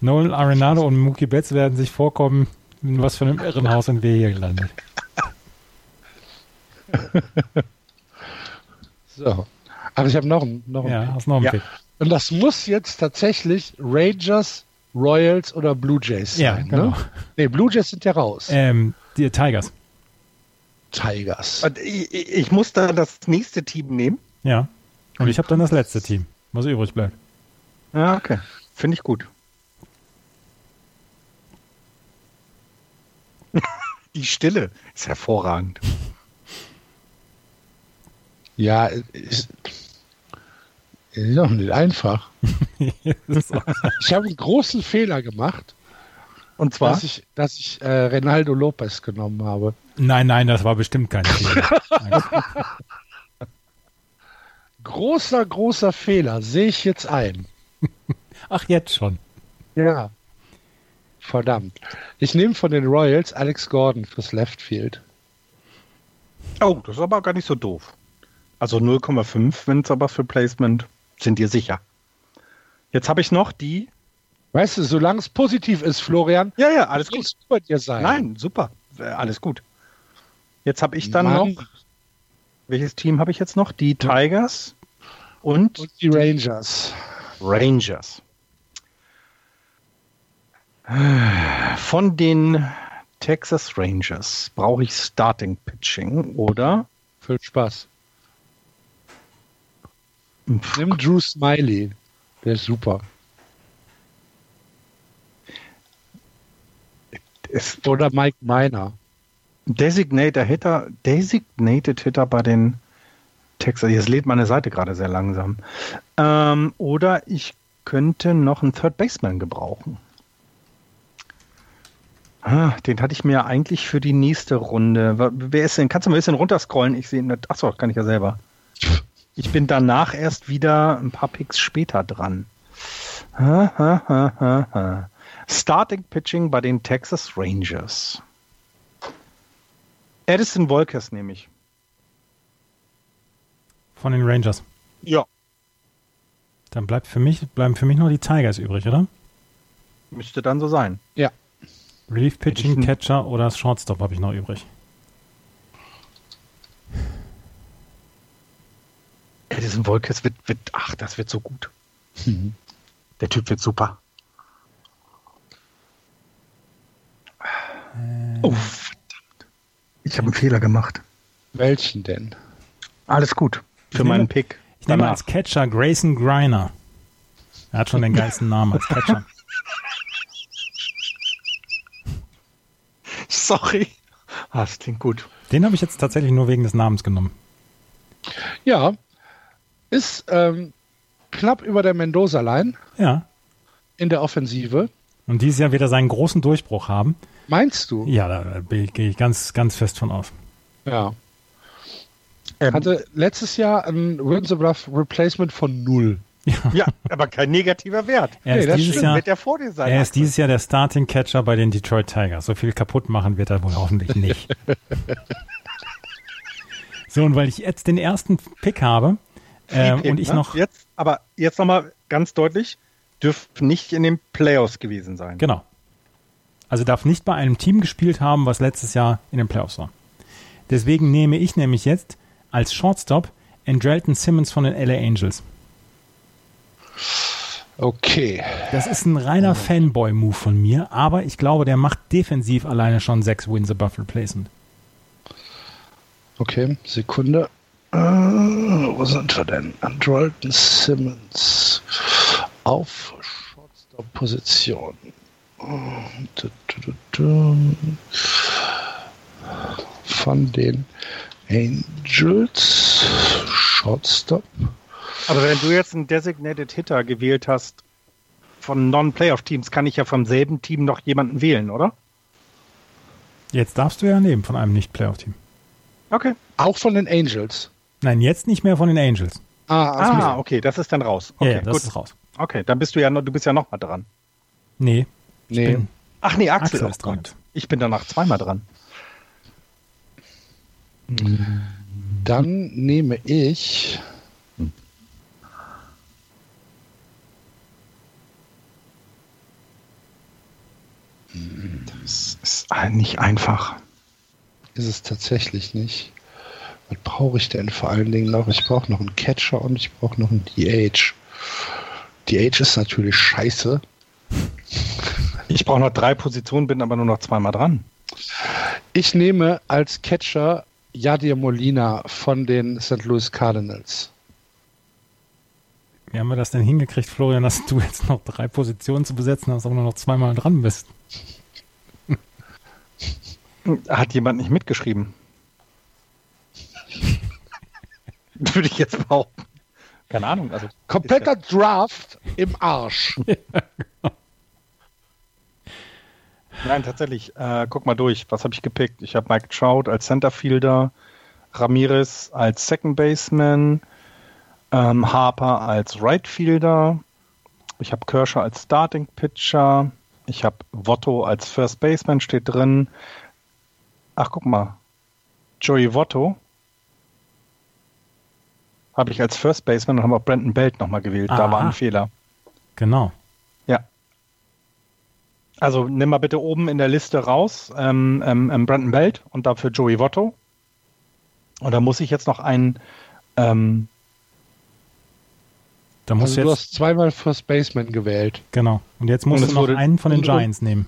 Nolan Arenado und Mookie Betts werden sich vorkommen, in was für einem Irrenhaus sind wir hier gelandet. so. Aber ich habe noch einen. Noch einen ja, Pick. hast noch einen ja. Pick. Und das muss jetzt tatsächlich Rangers, Royals oder Blue Jays sein. Ja, ne? genau. Ne? Nee, Blue Jays sind ja raus. Ähm, die Tigers. Tigers. Ich, ich muss da das nächste Team nehmen. Ja. Und ich habe dann das letzte Team, was übrig bleibt. Ja, okay. Finde ich gut. Die Stille ist hervorragend. Ja, ist, ist doch nicht einfach. ich habe einen großen Fehler gemacht. Und zwar? Dass ich, dass ich äh, Renaldo Lopez genommen habe. Nein, nein, das war bestimmt kein Fehler. großer, großer Fehler, sehe ich jetzt ein. Ach, jetzt schon. Ja. Verdammt. Ich nehme von den Royals Alex Gordon fürs Left Field. Oh, das ist aber gar nicht so doof. Also 0,5, wenn es aber für Placement, sind dir sicher. Jetzt habe ich noch die. Weißt du, solange es positiv ist, Florian. Ja, ja, alles gut. Bei dir sein. Nein, super. Äh, alles gut. Jetzt habe ich dann Mann. noch. Welches Team habe ich jetzt noch? Die Tigers und, und die Rangers. Rangers. Von den Texas Rangers brauche ich Starting Pitching oder? Viel Spaß. Nimm Drew Smiley. Der ist super. Es oder Mike Miner. Designated Hitter, Designated Hitter bei den Texas. Jetzt lädt meine Seite gerade sehr langsam. Ähm, oder ich könnte noch einen Third Baseman gebrauchen. Ah, den hatte ich mir eigentlich für die nächste Runde. Wer ist denn? Kannst du mal ein bisschen runterscrollen? Ich sehe nicht. Achso, kann ich ja selber. Ich bin danach erst wieder ein paar Picks später dran. Ha, ha, ha, Starting Pitching bei den Texas Rangers. Edison Volkers nehme ich. Von den Rangers. Ja. Dann bleibt für mich, bleiben für mich nur die Tigers übrig, oder? Müsste dann so sein. Ja. Relief Pitching, Catcher oder Shortstop habe ich noch übrig. Edison Volkers wird, wird, ach, das wird so gut. Mhm. Der Typ wird super. Äh. Oh, verdammt. Ich habe einen Fehler gemacht. Welchen denn? Alles gut. Für meinen Pick. Ich nehme als Catcher Grayson Griner. Er hat schon den geilsten Namen als Catcher. Sorry. Ah, das klingt gut. Den habe ich jetzt tatsächlich nur wegen des Namens genommen. Ja, ist ähm, knapp über der Mendoza-Line. Ja. In der Offensive. Und dieses Jahr wird er seinen großen Durchbruch haben. Meinst du? Ja, da gehe ich ganz, ganz fest von aus. Ja. Er hatte letztes Jahr ein Wins Above Replacement von null. Ja. ja. aber kein negativer Wert. Er ist, nee, dieses, Jahr, wird er vor dir sein er ist dieses Jahr der Starting Catcher bei den Detroit Tigers. So viel kaputt machen wird er wohl hoffentlich nicht. so, und weil ich jetzt den ersten Pick habe äh, und ich ne? noch. Jetzt, aber jetzt nochmal ganz deutlich: dürfte nicht in den Playoffs gewesen sein. Genau. Also darf nicht bei einem Team gespielt haben, was letztes Jahr in den Playoffs war. Deswegen nehme ich nämlich jetzt als Shortstop Andrelton Simmons von den LA Angels. Okay. Das ist ein reiner Fanboy-Move von mir, aber ich glaube, der macht defensiv alleine schon sechs Wins above replacement. Okay, Sekunde. Uh, wo sind wir denn? Andrelton Simmons auf Shortstop-Position. Von den Angels Shortstop. Aber wenn du jetzt einen Designated Hitter gewählt hast von Non-Playoff-Teams, kann ich ja vom selben Team noch jemanden wählen, oder? Jetzt darfst du ja nehmen von einem Nicht-Playoff-Team. Okay. Auch von den Angels? Nein, jetzt nicht mehr von den Angels. Ah, also ah okay, das ist dann raus. Okay, ja, das gut. ist raus. Okay, dann bist du ja noch, du bist ja noch mal dran. Nee. Nee. Ach nee, Axel, Axel ist dran. Ich bin danach zweimal dran. Dann nehme ich Das ist nicht einfach. Ist es tatsächlich nicht. Was brauche ich denn vor allen Dingen noch? Ich brauche noch einen Catcher und ich brauche noch einen DH. DH ist natürlich scheiße. Ich brauche noch drei Positionen, bin aber nur noch zweimal dran. Ich nehme als Catcher Jadir Molina von den St. Louis Cardinals. Wie haben wir das denn hingekriegt, Florian, dass du jetzt noch drei Positionen zu besetzen hast, aber nur noch zweimal dran bist? Hat jemand nicht mitgeschrieben? Würde ich jetzt behaupten. Keine Ahnung. Also Kompletter Draft im Arsch. Nein, tatsächlich. Äh, guck mal durch. Was habe ich gepickt? Ich habe Mike Trout als Centerfielder, Ramirez als Second Baseman, ähm, Harper als Right Fielder. Ich habe Kershaw als Starting Pitcher. Ich habe Votto als First Baseman, steht drin. Ach, guck mal. Joey Votto habe ich als First Baseman und haben auch Brandon Belt nochmal gewählt. Aha. Da war ein Fehler. Genau. Ja. Also nimm mal bitte oben in der Liste raus ähm, ähm, ähm Brandon Belt und dafür Joey Votto. Und da muss ich jetzt noch einen ähm, da musst also du, jetzt, hast zweimal First Baseman gewählt. Genau. Und jetzt musst Und du noch einen von den Giants nehmen.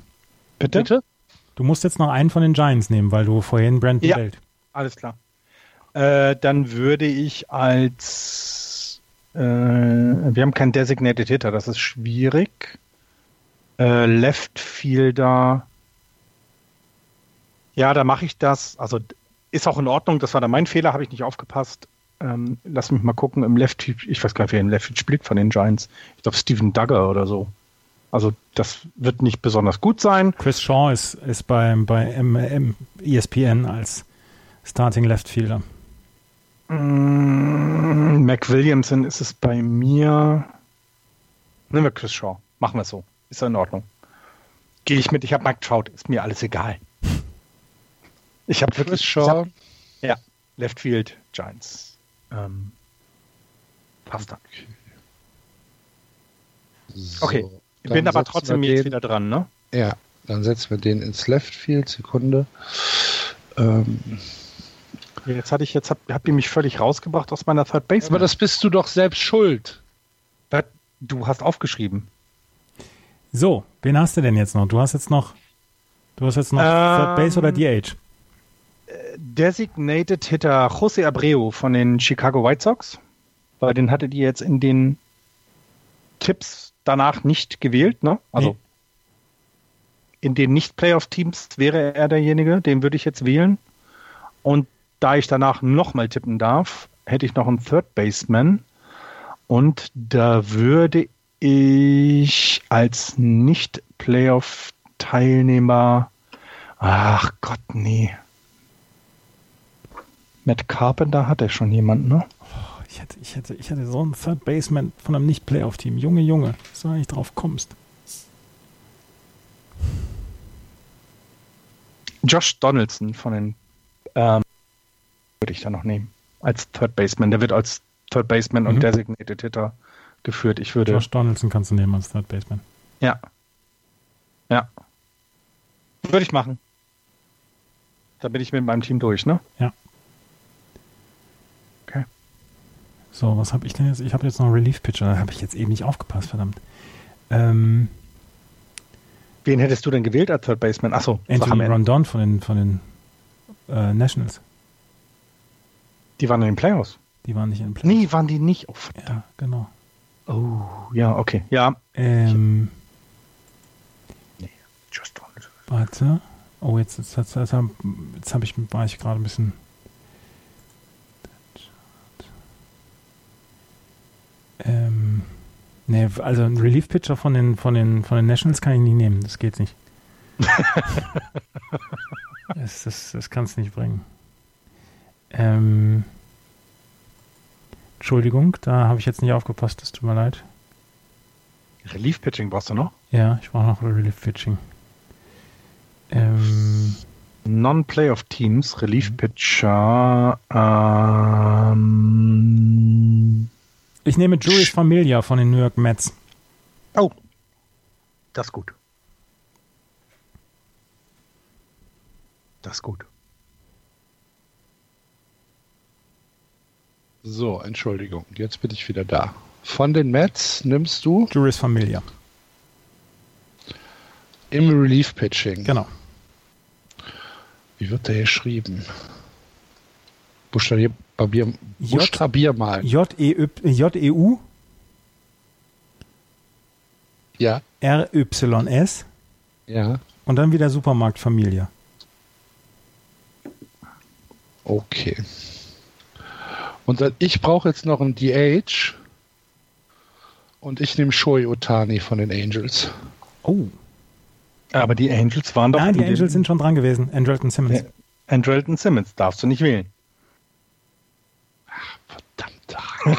Bitte? Bitte? Du musst jetzt noch einen von den Giants nehmen, weil du vorhin Brandon ja, Belt. Alles klar. Äh, dann würde ich als äh, wir haben keinen Designated Hitter, das ist schwierig. Äh, Left Fielder. Ja, da mache ich das. Also ist auch in Ordnung. Das war dann mein Fehler, habe ich nicht aufgepasst. Ähm, lass mich mal gucken, im Left, ich weiß gar nicht, wer im Left spielt von den Giants. Ich glaube, Steven Duggar oder so. Also das wird nicht besonders gut sein. Chris Shaw ist, ist beim, bei M, M, ESPN als Starting Left Fielder. Mm, Mac Williamson ist es bei mir. Nehmen wir Chris Shaw. Machen wir es so. Ist in Ordnung. Gehe ich mit. Ich habe Mike Trout. Ist mir alles egal. Ich habe wirklich. Chris Shaw. Hab, ja, Left Field Giants. Ähm, passt dann. So, okay, ich bin aber trotzdem jetzt den, wieder dran, ne? Ja, dann setzen wir den ins Left Field, Sekunde. Ähm, jetzt hatte ich jetzt hab, habt ihr mich völlig rausgebracht aus meiner Third Base. Aber das bist du doch selbst schuld. Du hast aufgeschrieben. So, wen hast du denn jetzt noch? Du hast jetzt noch, du hast jetzt noch ähm, Third Base oder DH? Designated Hitter Jose Abreu von den Chicago White Sox, weil den hattet ihr jetzt in den Tipps danach nicht gewählt, ne? Also nee. in den Nicht-Playoff-Teams wäre er derjenige, den würde ich jetzt wählen. Und da ich danach nochmal tippen darf, hätte ich noch einen Third Baseman. Und da würde ich als Nicht-Playoff-Teilnehmer. Ach Gott, nee. Matt Carpenter hat er schon jemand, ne? Ich hätte, ich, hätte, ich hätte so einen Third Baseman von einem Nicht-Playoff-Team. Junge, Junge, du nicht drauf kommst. Josh Donaldson von den ähm, würde ich da noch nehmen. Als Third Baseman. Der wird als Third Baseman mhm. und Designated Hitter geführt. Ich würde. Josh Donaldson kannst du nehmen als Third Baseman. Ja. Ja. Würde ich machen. Da bin ich mit meinem Team durch, ne? Ja. So, was habe ich denn jetzt? Ich habe jetzt noch einen Relief-Pitcher. Da habe ich jetzt eben nicht aufgepasst, verdammt. Ähm, Wen hättest du denn gewählt als Third Baseman? Achso, Anthony Rondon von den, von den äh, Nationals. Die waren in den Playoffs. Die waren nicht in den Playoffs. Nee, waren die nicht. Oh, ja, genau. Oh, ja, okay. Ja. Ähm, nee, just Warte. Oh, jetzt, jetzt, jetzt, jetzt, jetzt habe ich, war ich gerade ein bisschen Ähm, nee, also ein Relief-Pitcher von den, von, den, von den Nationals kann ich nicht nehmen. Das geht nicht. das das, das kann es nicht bringen. Ähm, Entschuldigung, da habe ich jetzt nicht aufgepasst. Das tut mir leid. Relief-Pitching brauchst du noch? Ja, ich brauche noch Relief-Pitching. Ähm, Non-Playoff-Teams, Relief-Pitcher. Ähm, ich nehme Julius Familia von den New York Mets. Oh, das ist gut. Das ist gut. So, Entschuldigung, jetzt bin ich wieder da. Von den Mets nimmst du? Juris Familia. Im Relief Pitching. Genau. Wie wird der geschrieben? Buchstabier, Barbier, buchstabier mal. J-E-U. Ja. R-Y-S. Ja. Und dann wieder Supermarktfamilie. Okay. Und ich brauche jetzt noch ein DH. Und ich nehme Shoei Otani von den Angels. Oh. Aber die Angels waren doch. Nein, die Angels sind schon dran gewesen. Andrelton Simmons. Andrelton Simmons darfst du nicht wählen.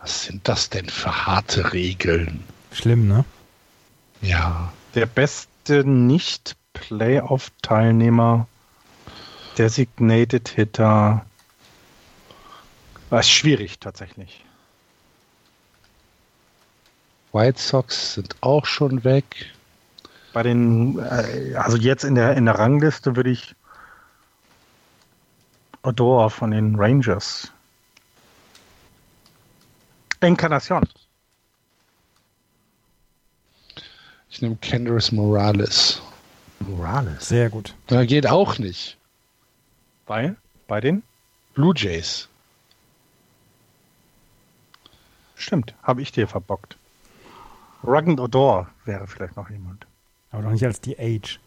Was sind das denn für harte Regeln? Schlimm, ne? Ja. Der beste Nicht-Playoff-Teilnehmer, Designated Hitter, war schwierig tatsächlich. White Sox sind auch schon weg. Bei den, äh, also jetzt in der, in der Rangliste würde ich Odor von den Rangers. Encarnacion. Ich nehme Kendris Morales. Morales. Sehr gut. Da geht auch nicht. Bei? Bei den? Blue Jays. Stimmt, habe ich dir verbockt. Rugged Odor wäre vielleicht noch jemand. Aber doch nicht als die Age.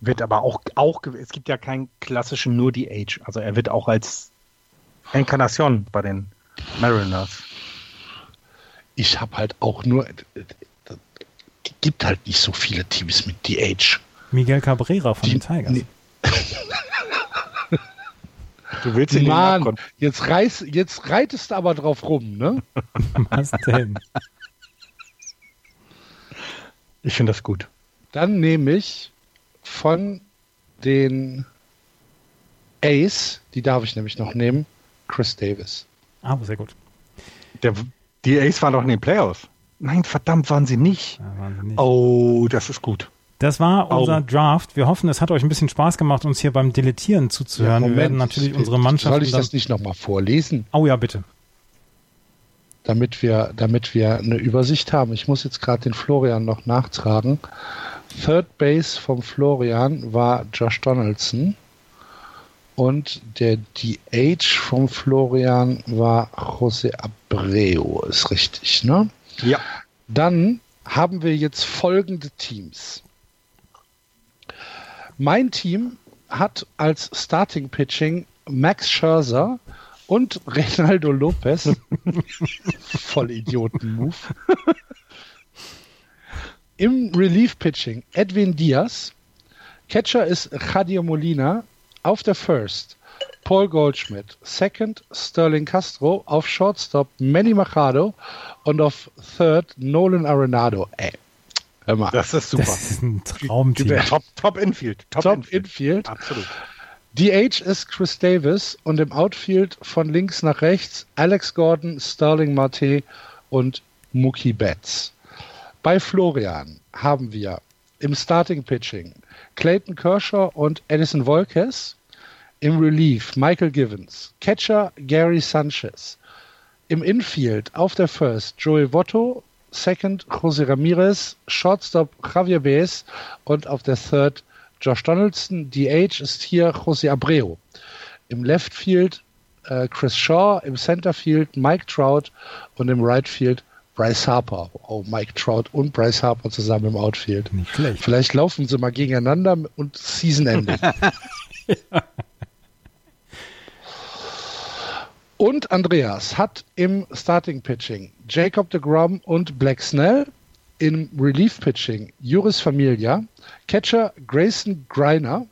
Wird aber auch, auch, es gibt ja keinen klassischen nur die Age. Also er wird auch als Encarnacion bei den Mariners. Ich habe halt auch nur, es gibt halt nicht so viele Teams mit die Age. Miguel Cabrera von die, den Tigers. Nee. Du willst ihn Mann, jetzt, reiß, jetzt reitest du aber drauf rum, ne? Was denn? Ich finde das gut. Dann nehme ich von den Ace, die darf ich nämlich noch nehmen, Chris Davis. Ah, sehr gut. Der, die Ace waren doch in den Playoffs. Nein, verdammt, waren sie nicht. Ja, waren sie nicht. Oh, das ist gut. Das war unser oh. Draft. Wir hoffen, es hat euch ein bisschen Spaß gemacht, uns hier beim Deletieren zuzuhören. Ja, wir werden natürlich unsere Mannschaft. Soll ich das nicht nochmal vorlesen? Oh ja, bitte. Damit wir, damit wir eine Übersicht haben. Ich muss jetzt gerade den Florian noch nachtragen. Third Base vom Florian war Josh Donaldson. Und der DH vom Florian war Jose Abreu, ist richtig, ne? Ja. Dann haben wir jetzt folgende Teams. Mein Team hat als Starting Pitching Max Scherzer und Reynaldo Lopez. Voll Idioten-Move. Im Relief Pitching Edwin Diaz. Catcher ist Jadio Molina. Auf der First Paul Goldschmidt. Second Sterling Castro. Auf Shortstop Manny Machado. Und auf Third Nolan Arenado. Ey. Hör mal. Das ist super. Das ist ein Traumteam. Top, top Infield. Top, top Infield. Infield. Absolut. DH ist Chris Davis und im Outfield von links nach rechts Alex Gordon, Sterling Marte und Mookie Betts. Bei Florian haben wir im Starting Pitching Clayton Kershaw und Edison Volquez. Im Relief Michael Givens. Catcher Gary Sanchez. Im Infield auf der First Joey Votto. Second Jose Ramirez. Shortstop Javier Baez. Und auf der Third Josh Donaldson. DH ist hier Jose Abreu. Im Left Field äh, Chris Shaw. Im Center Field Mike Trout. Und im Right Field Bryce Harper. Oh, Mike Trout und Bryce Harper zusammen im Outfield. Nicht schlecht. Vielleicht laufen sie mal gegeneinander und Season Ending. ja. Und Andreas hat im Starting Pitching Jacob de Grom und Black Snell, im Relief Pitching Juris Familia, Catcher Grayson Greiner.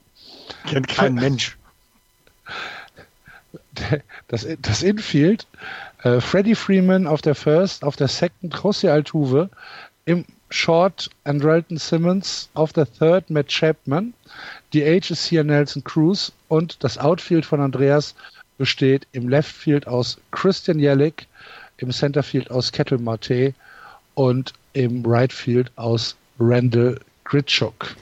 Kennt kein Mensch. Das, das Infield äh, Freddie Freeman auf der First, auf der Second José Altuve, im Short Andrelton Simmons, auf der Third Matt Chapman, die Age ist hier Nelson Cruz und das Outfield von Andreas besteht im Left Field aus Christian Jellick, im Center Field aus Kettle Marte und im Right Field aus Randall Gritschuk.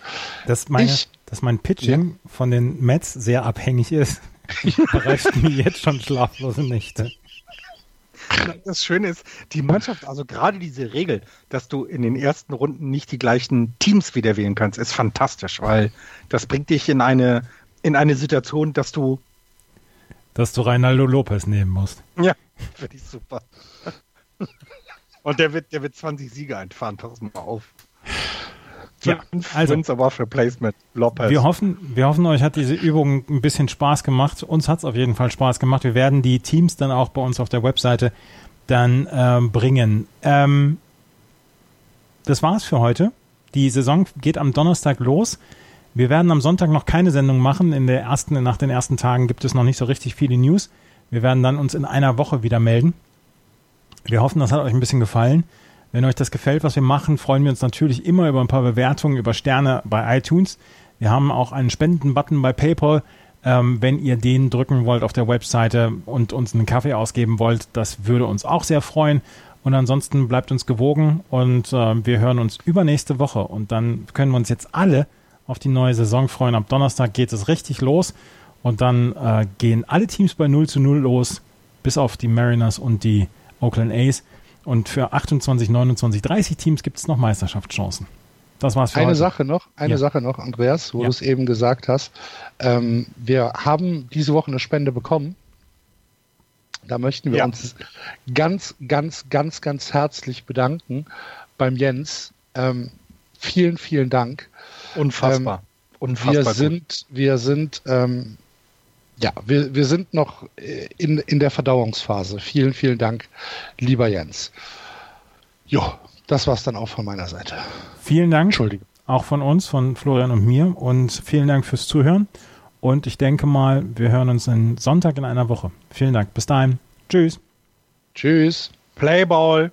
Dass, meine, ich, dass mein Pitching ja. von den Mets sehr abhängig ist, bereitet mir jetzt schon schlaflose Nächte. Das Schöne ist, die Mannschaft, also gerade diese Regel, dass du in den ersten Runden nicht die gleichen Teams wieder wählen kannst, ist fantastisch, weil das bringt dich in eine, in eine Situation, dass du. Dass du Reinaldo Lopez nehmen musst. Ja, finde ich super. Und der wird, der wird 20 Siege einfahren, pass mal auf. Ja, also, above replacement, Lopez. Wir hoffen, wir hoffen, euch hat diese Übung ein bisschen Spaß gemacht. Uns hat es auf jeden Fall Spaß gemacht. Wir werden die Teams dann auch bei uns auf der Webseite dann ähm, bringen. Ähm, das war's für heute. Die Saison geht am Donnerstag los. Wir werden am Sonntag noch keine Sendung machen. In der ersten, nach den ersten Tagen gibt es noch nicht so richtig viele News. Wir werden dann uns in einer Woche wieder melden. Wir hoffen, das hat euch ein bisschen gefallen. Wenn euch das gefällt, was wir machen, freuen wir uns natürlich immer über ein paar Bewertungen, über Sterne bei iTunes. Wir haben auch einen Spenden-Button bei PayPal. Ähm, wenn ihr den drücken wollt auf der Webseite und uns einen Kaffee ausgeben wollt, das würde uns auch sehr freuen. Und ansonsten bleibt uns gewogen und äh, wir hören uns übernächste Woche. Und dann können wir uns jetzt alle auf die neue Saison freuen. Am Donnerstag geht es richtig los und dann äh, gehen alle Teams bei 0 zu 0 los, bis auf die Mariners und die Oakland A's. Und für 28, 29, 30 Teams gibt es noch Meisterschaftschancen. Das war's für Eine heute. Sache noch, eine ja. Sache noch, Andreas, wo ja. du es eben gesagt hast. Ähm, wir haben diese Woche eine Spende bekommen. Da möchten wir ja. uns ganz, ganz, ganz, ganz herzlich bedanken beim Jens. Ähm, vielen, vielen Dank. Unfassbar. Ähm, Unfassbar. Wir sind, wir sind ähm, ja, wir, wir sind noch äh, in, in der Verdauungsphase. Vielen, vielen Dank, lieber Jens. Jo, das war's dann auch von meiner Seite. Vielen Dank. Entschuldigung. Auch von uns, von Florian und mir. Und vielen Dank fürs Zuhören. Und ich denke mal, wir hören uns in Sonntag in einer Woche. Vielen Dank. Bis dahin. Tschüss. Tschüss. Playball.